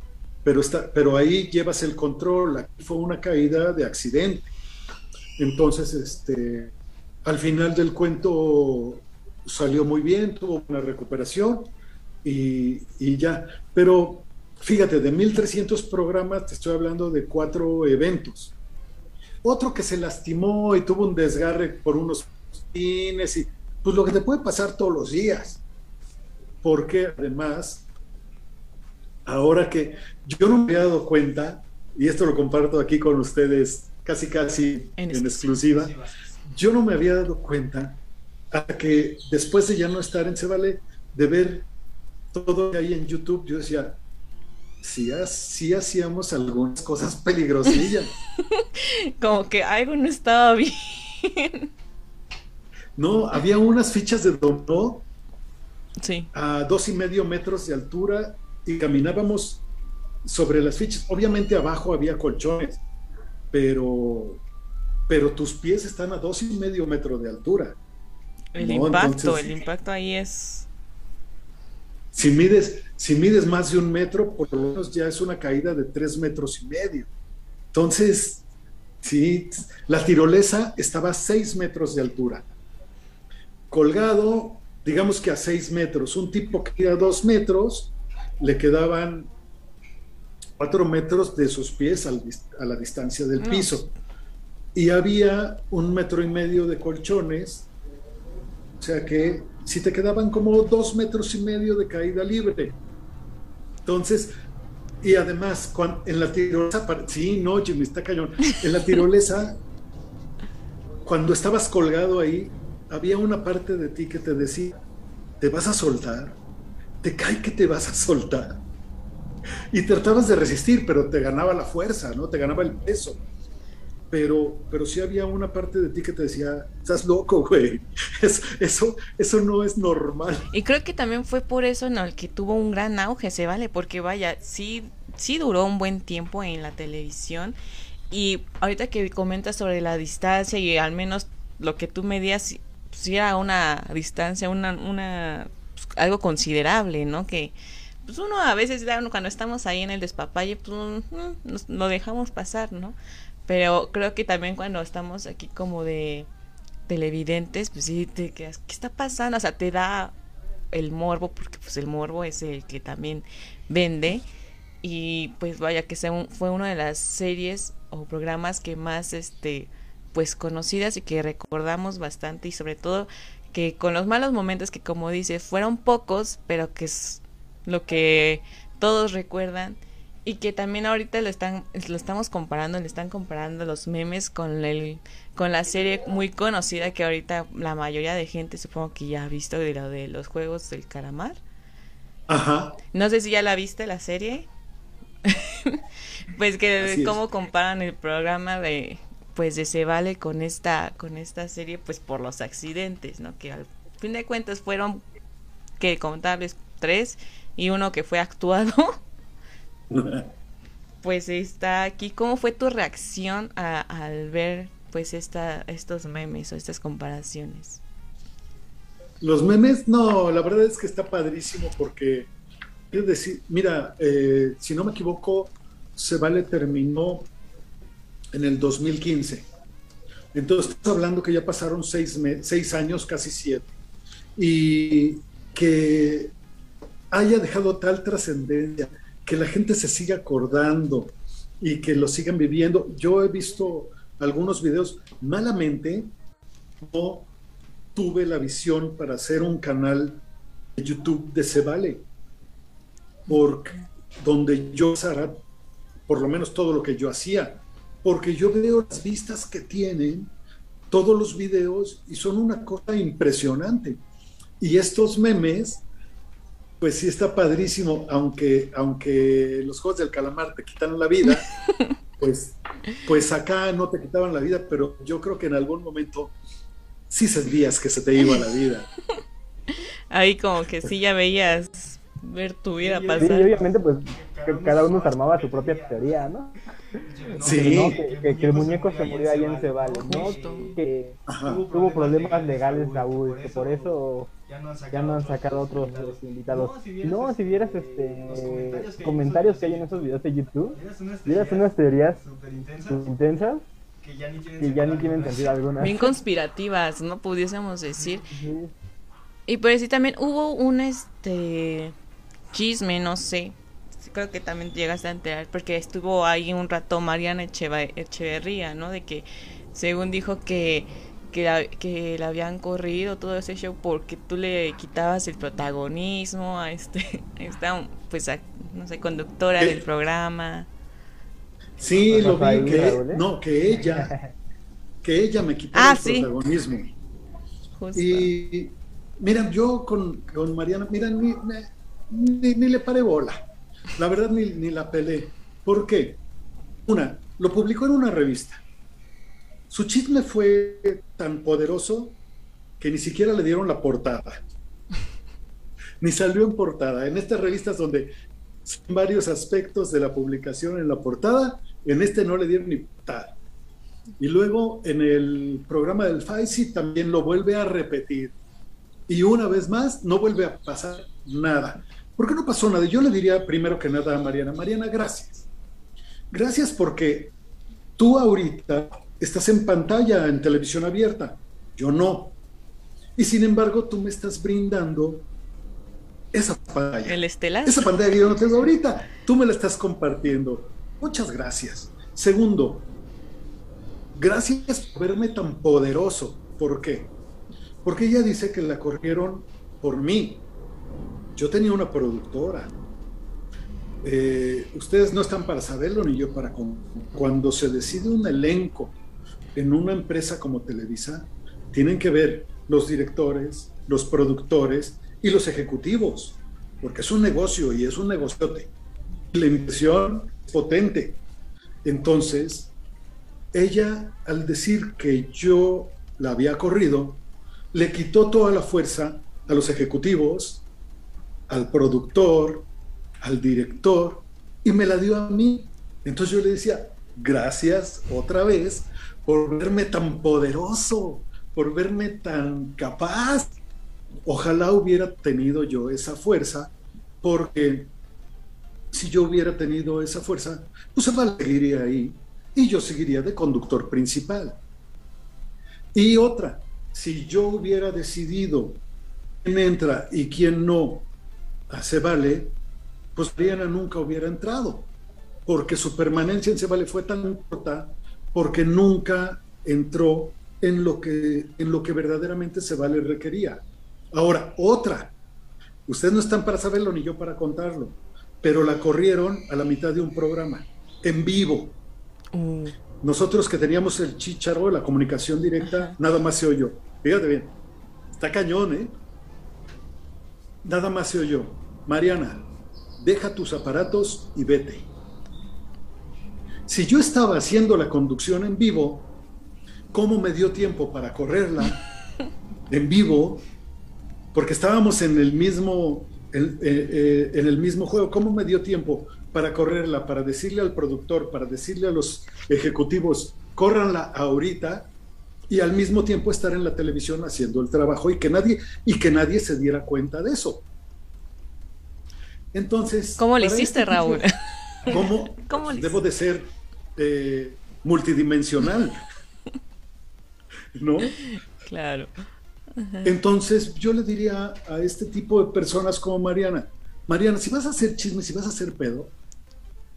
pero, está, pero ahí llevas el control, aquí fue una caída de accidente. Entonces, este, al final del cuento salió muy bien, tuvo una recuperación y, y ya. Pero fíjate, de 1300 programas te estoy hablando de cuatro eventos. Otro que se lastimó y tuvo un desgarre por unos pines y pues lo que te puede pasar todos los días. Porque además, ahora que yo no me había dado cuenta, y esto lo comparto aquí con ustedes casi casi en, exclusiva, yo no me había dado cuenta hasta que después de ya no estar en Cebale, de ver todo ahí en YouTube, yo decía, sí, sí hacíamos algunas cosas peligrosillas. Como que algo no estaba bien. No, había unas fichas de dominó sí. a dos y medio metros de altura y caminábamos sobre las fichas. Obviamente abajo había colchones, pero, pero tus pies están a dos y medio metros de altura. El impacto, el impacto ahí es. Si mides, si mides más de un metro, por lo menos ya es una caída de tres metros y medio. Entonces, sí, la tirolesa estaba a seis metros de altura colgado, digamos que a seis metros. Un tipo que a dos metros, le quedaban cuatro metros de sus pies a la distancia del piso. Y había un metro y medio de colchones, o sea que si te quedaban como dos metros y medio de caída libre. Entonces, y además, en la tirolesa, sí, no, Jimmy, está cañón. En la tirolesa, cuando estabas colgado ahí, había una parte de ti que te decía, te vas a soltar, te cae que te vas a soltar. Y tratabas de resistir, pero te ganaba la fuerza, ¿no? Te ganaba el peso. Pero, pero sí había una parte de ti que te decía, estás loco, güey. eso, eso no es normal. Y creo que también fue por eso en el que tuvo un gran auge, se vale, porque vaya, sí, sí duró un buen tiempo en la televisión. Y ahorita que comentas sobre la distancia y al menos lo que tú medías, si era una distancia, una, una pues, algo considerable, ¿no? Que pues uno a veces cuando estamos ahí en el despapalle, pues mm, nos, lo dejamos pasar, ¿no? Pero creo que también cuando estamos aquí como de televidentes, pues sí te quedas, ¿qué está pasando? O sea, te da el morbo, porque pues el morbo es el que también vende. Y pues vaya que sea fue una de las series o programas que más este pues conocidas y que recordamos bastante y sobre todo que con los malos momentos que como dice fueron pocos pero que es lo que todos recuerdan y que también ahorita lo están lo estamos comparando le están comparando los memes con el con la serie muy conocida que ahorita la mayoría de gente supongo que ya ha visto de lo de los juegos del calamar. Ajá. No sé si ya la viste la serie. Pues que cómo comparan el programa de pues de se vale con esta con esta serie pues por los accidentes no que fin de cuentas fueron que contarles tres y uno que fue actuado. pues está aquí. ¿Cómo fue tu reacción al ver pues esta, estos memes o estas comparaciones? Los memes, no, la verdad es que está padrísimo porque, es decir, mira, eh, si no me equivoco, se vale terminó en el 2015. Entonces, estamos hablando que ya pasaron seis, seis años, casi siete. Y que haya dejado tal trascendencia, que la gente se siga acordando y que lo sigan viviendo. Yo he visto algunos videos, malamente no tuve la visión para hacer un canal de YouTube de Se Vale, porque donde yo hará por lo menos todo lo que yo hacía, porque yo veo las vistas que tienen todos los videos y son una cosa impresionante. Y estos memes, pues sí está padrísimo, aunque, aunque los juegos del calamar te quitan la vida, pues, pues acá no te quitaban la vida, pero yo creo que en algún momento sí sentías que se te iba la vida. Ahí como que sí ya veías ver tu vida pasar. Sí, obviamente pues cada uno se armaba su propia teoría, ¿no? Sí. Que, el muñeco se murió ahí en Cebales, ¿no? Que tuvo problemas legales Saúl, que por eso ya no han sacado otros invitados. No, si vieras este comentarios que hay en esos videos de YouTube, vieras unas teorías intensas que ya ni tienen, sentido alguna. Bien conspirativas, ¿no? Pudiésemos decir. Y por eso también hubo un este chisme, no sé, creo que también llegaste a enterar, porque estuvo ahí un rato Mariana Echeverría, ¿no? De que según dijo que que la, que la habían corrido todo ese show porque tú le quitabas el protagonismo a este esta pues no sé conductora del programa sí lo vi que no que ella que ella me quitó ah, el protagonismo y mira yo con, con Mariana mira ni, ni, ni le paré bola la verdad ni, ni la pelé. ¿Por qué? Una, lo publicó en una revista. Su chisme fue tan poderoso que ni siquiera le dieron la portada. Ni salió en portada. En estas revistas donde son varios aspectos de la publicación en la portada, en este no le dieron ni portada. Y luego en el programa del FAICI también lo vuelve a repetir. Y una vez más no vuelve a pasar nada. ¿Por qué no pasó nada? Yo le diría primero que nada a Mariana, Mariana, gracias. Gracias porque tú ahorita estás en pantalla, en televisión abierta, yo no. Y sin embargo, tú me estás brindando esa pantalla. El estelar. Esa pantalla que yo no tengo ahorita, tú me la estás compartiendo. Muchas gracias. Segundo, gracias por verme tan poderoso. ¿Por qué? Porque ella dice que la corrieron por mí, yo tenía una productora. Eh, ustedes no están para saberlo ni yo para... Cuando se decide un elenco en una empresa como Televisa, tienen que ver los directores, los productores y los ejecutivos, porque es un negocio y es un negociote. La inversión es potente. Entonces, ella, al decir que yo la había corrido, le quitó toda la fuerza a los ejecutivos, al productor, al director, y me la dio a mí. Entonces yo le decía, gracias otra vez por verme tan poderoso, por verme tan capaz. Ojalá hubiera tenido yo esa fuerza, porque si yo hubiera tenido esa fuerza, pues se seguiría ahí y yo seguiría de conductor principal. Y otra, si yo hubiera decidido quién entra y quién no a Cebale, pues Mariana nunca hubiera entrado, porque su permanencia en Cebale fue tan corta, porque nunca entró en lo que, en lo que verdaderamente Cebale requería. Ahora, otra, ustedes no están para saberlo ni yo para contarlo, pero la corrieron a la mitad de un programa, en vivo. Mm. Nosotros que teníamos el chicharo, la comunicación directa, nada más se oyó. Fíjate bien, está cañón, ¿eh? Nada más se oyó. Mariana, deja tus aparatos y vete. Si yo estaba haciendo la conducción en vivo, ¿cómo me dio tiempo para correrla en vivo porque estábamos en el mismo, en, eh, eh, en el mismo juego. ¿Cómo me dio tiempo para correrla, para decirle al productor, para decirle a los ejecutivos, córranla ahorita? y al mismo tiempo estar en la televisión haciendo el trabajo y que nadie y que nadie se diera cuenta de eso. Entonces, ¿cómo le hiciste, este tipo- Raúl? ¿Cómo, ¿Cómo le debo de ser eh, multidimensional? ¿No? Claro. Entonces, yo le diría a este tipo de personas como Mariana, Mariana, si vas a hacer chisme, si vas a hacer pedo,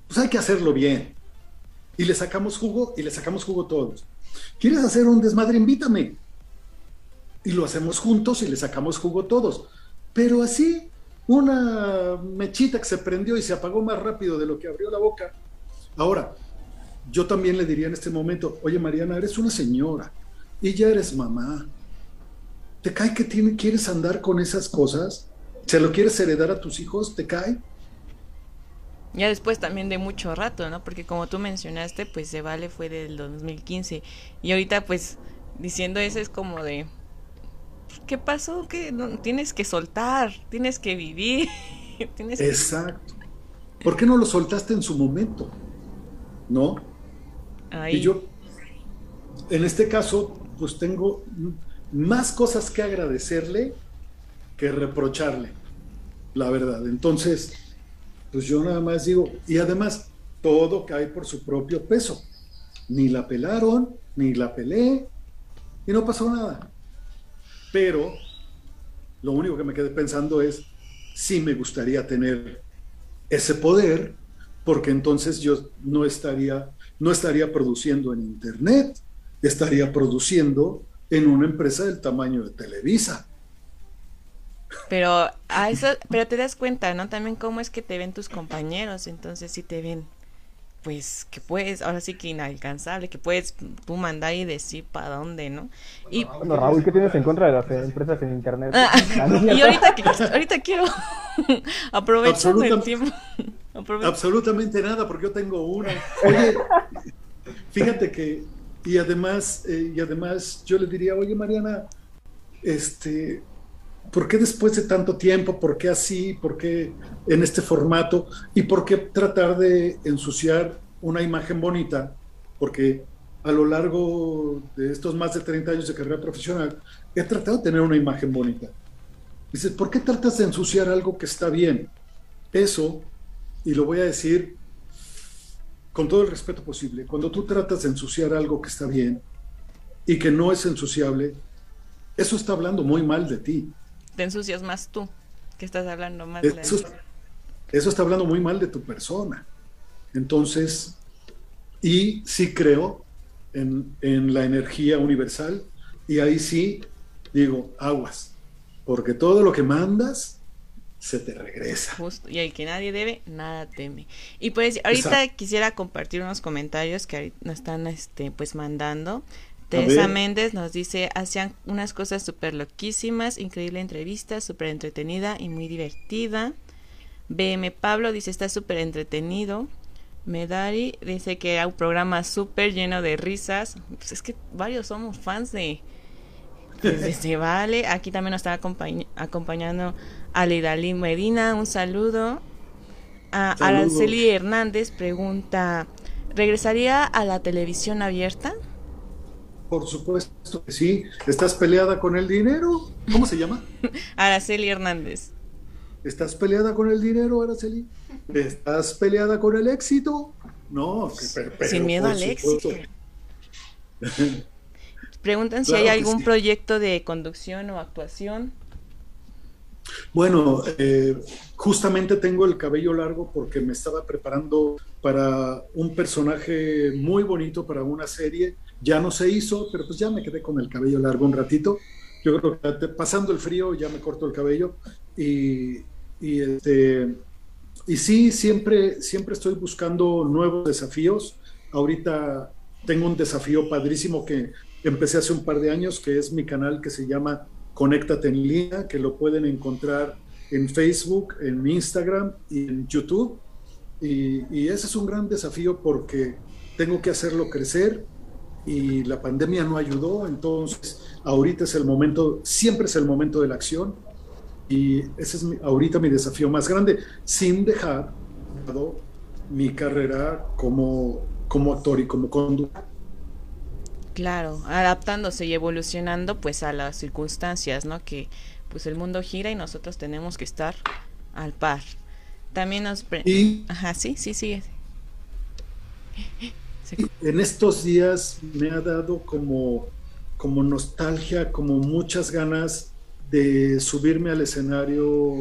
pues hay que hacerlo bien. Y le sacamos jugo y le sacamos jugo todos. ¿Quieres hacer un desmadre? Invítame. Y lo hacemos juntos y le sacamos jugo todos. Pero así, una mechita que se prendió y se apagó más rápido de lo que abrió la boca. Ahora, yo también le diría en este momento, oye Mariana, eres una señora y ya eres mamá. ¿Te cae que tiene, quieres andar con esas cosas? ¿Se lo quieres heredar a tus hijos? ¿Te cae? Ya después también de mucho rato, ¿no? Porque como tú mencionaste, pues Se Vale fue del 2015. Y ahorita, pues, diciendo eso es como de... ¿Qué pasó? Que no, tienes que soltar, tienes que vivir. tienes que- Exacto. ¿Por qué no lo soltaste en su momento? ¿No? Y yo, en este caso, pues tengo más cosas que agradecerle que reprocharle, la verdad. Entonces, pues yo nada más digo, y además, todo cae por su propio peso. Ni la pelaron, ni la pelé, y no pasó nada. Pero lo único que me quedé pensando es, sí me gustaría tener ese poder, porque entonces yo no estaría, no estaría produciendo en Internet, estaría produciendo en una empresa del tamaño de Televisa. Pero a eso, pero te das cuenta, ¿no? También cómo es que te ven tus compañeros, entonces sí te ven, pues que puedes, ahora sí que inalcanzable, que puedes tú mandar y decir para dónde, ¿no? Y, Bueno, Raúl, ¿qué tienes en contra de las eh, empresas en internet? Ah, y ahorita, ahorita quiero aprovechando el tiempo. Aprove- Absolutamente nada, porque yo tengo una. Oye, fíjate que, y además, eh, y además yo le diría, oye Mariana, este, ¿por qué después de tanto tiempo? ¿Por qué así? ¿Por qué en este formato? ¿Y por qué tratar de ensuciar una imagen bonita? Porque a lo largo de estos más de 30 años de carrera profesional, he tratado de tener una imagen bonita. Dices, ¿por qué tratas de ensuciar algo que está bien? Eso, y lo voy a decir con todo el respeto posible, cuando tú tratas de ensuciar algo que está bien y que no es ensuciable, eso está hablando muy mal de ti. Te ensucias más tú, que estás hablando más de la Eso, eso está hablando muy mal de tu persona. Entonces, y sí creo en, en la energía universal y ahí sí digo, aguas, porque todo lo que mandas se te regresa. Justo, y el que nadie debe, nada teme. Y pues ahorita Exacto. quisiera compartir unos comentarios que ahorita nos están este, pues mandando. Teresa. Méndez nos dice, hacían unas cosas súper loquísimas, increíble entrevista, súper entretenida y muy divertida. BM Pablo dice, está súper entretenido. Medari dice que era un programa súper lleno de risas. Pues es que varios somos fans de, pues, de Se Vale. Aquí también nos está acompañ- acompañando Alidalí Medina. Un saludo. A Saludos. Araceli Hernández pregunta, ¿regresaría a la televisión abierta? Por supuesto que sí. ¿Estás peleada con el dinero? ¿Cómo se llama? Araceli Hernández. ¿Estás peleada con el dinero, Araceli? ¿Estás peleada con el éxito? No, que- pero- pero Sin miedo al éxito. Preguntan si Claro hay algún sí. proyecto de conducción o actuación. Bueno, eh, justamente tengo el cabello largo porque me estaba preparando para un personaje muy bonito para una serie. Ya no se hizo, pero pues ya me quedé con el cabello largo un ratito. Yo creo que pasando el frío ya me corto el cabello y, y, este, y sí, siempre, siempre estoy buscando nuevos desafíos. Ahorita tengo un desafío padrísimo que empecé hace un par de años, que es mi canal que se llama Conéctate en línea, que lo pueden encontrar en Facebook, en Instagram y en YouTube. Y, ese es un gran desafío porque tengo que hacerlo crecer y la pandemia no ayudó, entonces ahorita es el momento, siempre es el momento de la acción y ese es ahorita mi desafío más grande, sin dejar mi carrera como, como actor y como conductor. Claro, adaptándose y evolucionando pues a las circunstancias, ¿no? Que pues el mundo gira y nosotros tenemos que estar al par. También nos... Y Ajá, sí, sí, sí. En estos días me ha dado como, como nostalgia, como muchas ganas de subirme al escenario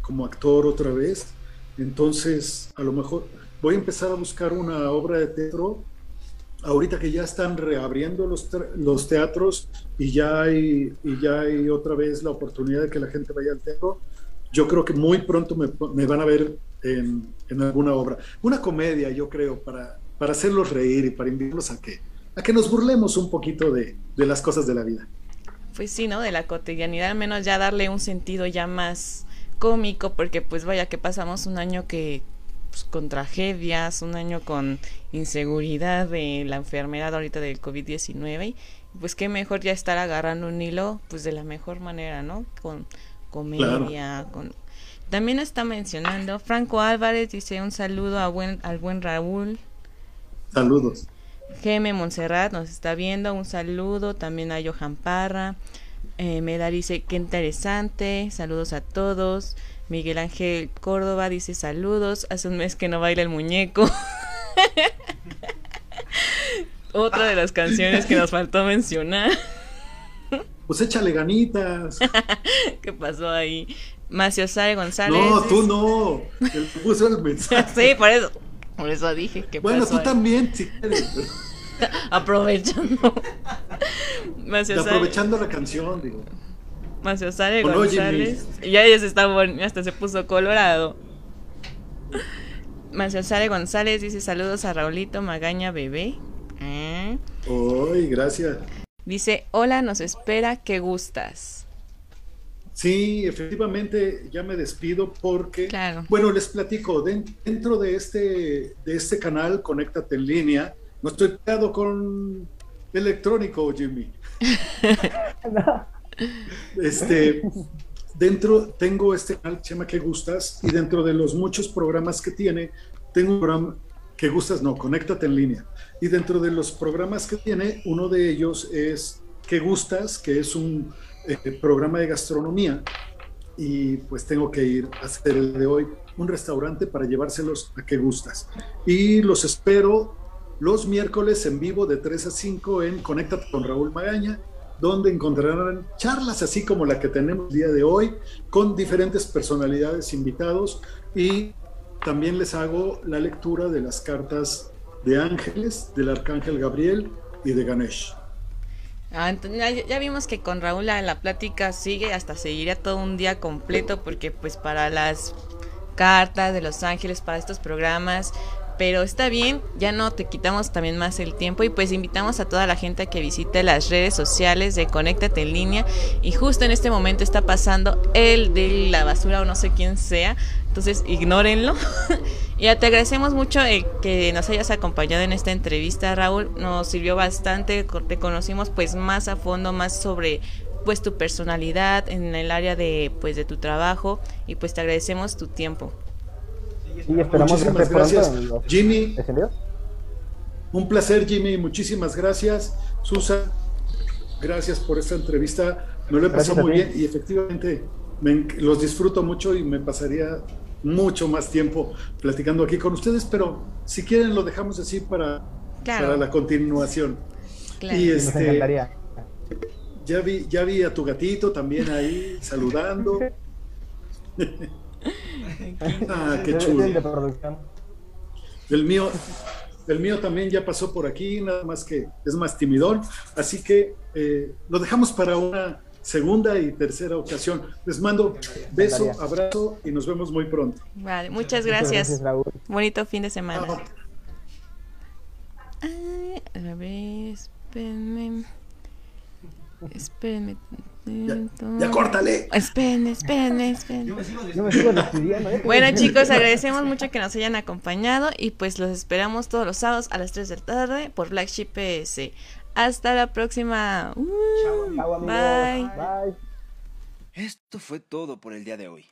como actor otra vez. Entonces, a lo mejor voy a empezar a buscar una obra de teatro ahorita que ya están reabriendo los, los teatros y ya, hay, y ya hay otra vez la oportunidad de que la gente vaya al teatro, yo creo que muy pronto me, van a ver en, en, alguna obra. Una comedia, yo creo, para, para hacerlos reír y para invitarlos a que, a que nos burlemos un poquito de, de las cosas de la vida. Pues sí, ¿no? De la cotidianidad, al menos ya darle un sentido ya más cómico, porque pues vaya que pasamos un año que pues, con tragedias, un año con inseguridad de la enfermedad ahorita del COVID-19 y pues qué mejor ya estar agarrando un hilo pues de la mejor manera, ¿no? Con comedia, con también está mencionando Franco Álvarez dice un saludo a buen al buen Raúl. Saludos. Geme Montserrat nos está viendo, un saludo también a Johan Parra. Eh, Meda dice qué interesante, saludos a todos. Miguel Ángel Córdoba dice saludos. Hace un mes que no baila el muñeco. Otra de las canciones que nos faltó mencionar. Pues échale ganitas. ¿Qué pasó ahí? Macio Sare González. No, tú no. Él puso el mensaje. sí, por eso. Por eso dije que Bueno, tú ahí? también, si quieres. Aprovechando. Macio Aprovechando la canción, digo. Macio Sare González. Ya ella se está hasta se puso colorado. Macio Sare González dice saludos a Raulito Magaña Bebé. ¿Eh? Gracias. Dice, hola, nos espera, ¿qué gustas? Sí, efectivamente, ya me despido porque, claro. bueno, les platico, dentro de este, de este canal, Conéctate en línea, no estoy pegado con electrónico, Jimmy. Este, dentro tengo este canal que se llama ¿Qué gustas? Y dentro de los muchos programas que tiene, tengo que gustas, no, conéctate en línea. Y dentro de los programas que tiene, uno de ellos es ¿Qué gustas? Que es un eh, programa de gastronomía. Y pues tengo que ir a hacer el de hoy un restaurante para llevárselos a ¿Qué gustas? Y los espero los miércoles en vivo de 3 a 5 en Conéctate con Raúl Magaña donde encontrarán charlas así como la que tenemos el día de hoy, con diferentes personalidades invitados y también les hago la lectura de las cartas de ángeles, del arcángel Gabriel y de Ganesh. Ah, ya, ya, vimos que con Raúl la, la, plática sigue, hasta seguiría todo un día completo, porque pues para las cartas de los ángeles, para estos programas, pero está bien, ya no te quitamos también más el tiempo y pues invitamos a toda la gente a que visite las redes sociales de Conéctate en línea y justo en este momento está pasando el de la basura o no sé quién sea, entonces ignórenlo. ya te agradecemos mucho el que nos hayas acompañado en esta entrevista, Raúl, nos sirvió bastante, te conocimos pues más a fondo, más sobre pues tu personalidad en el área de pues de tu trabajo y pues te agradecemos tu tiempo. Y esperamos muchísimas gracias, Jimmy. Un placer, Jimmy. Muchísimas gracias, Susan. Gracias por esta entrevista. Me lo he pasado muy bien y efectivamente me, los disfruto mucho y me pasaría mucho más tiempo platicando aquí con ustedes, pero si quieren lo dejamos así para, claro. para la continuación. Claro. Y este, ya vi, ya vi a tu gatito también ahí saludando. ah, qué chulo. El mío, el mío también ya pasó por aquí, nada más que es más timidón. Así que eh, lo dejamos para una segunda y tercera ocasión. Les mando beso, abrazo y nos vemos muy pronto. Vale, muchas gracias. Muchas gracias Bonito fin de semana. Ah. Ay, a ver, espérenme. Espérenme. Ya, ya, córtale. Espérenme, espérenme, espérenme. Yo me sigo, Yo me sigo despidiendo, ¿eh? Bueno, chicos, agradecemos mucho que nos hayan acompañado y pues los esperamos todos los sábados a las 3 de la tarde por Black Sheep PS. Hasta la próxima. Uh, Chao, bye. bye. Esto fue todo por el día de hoy.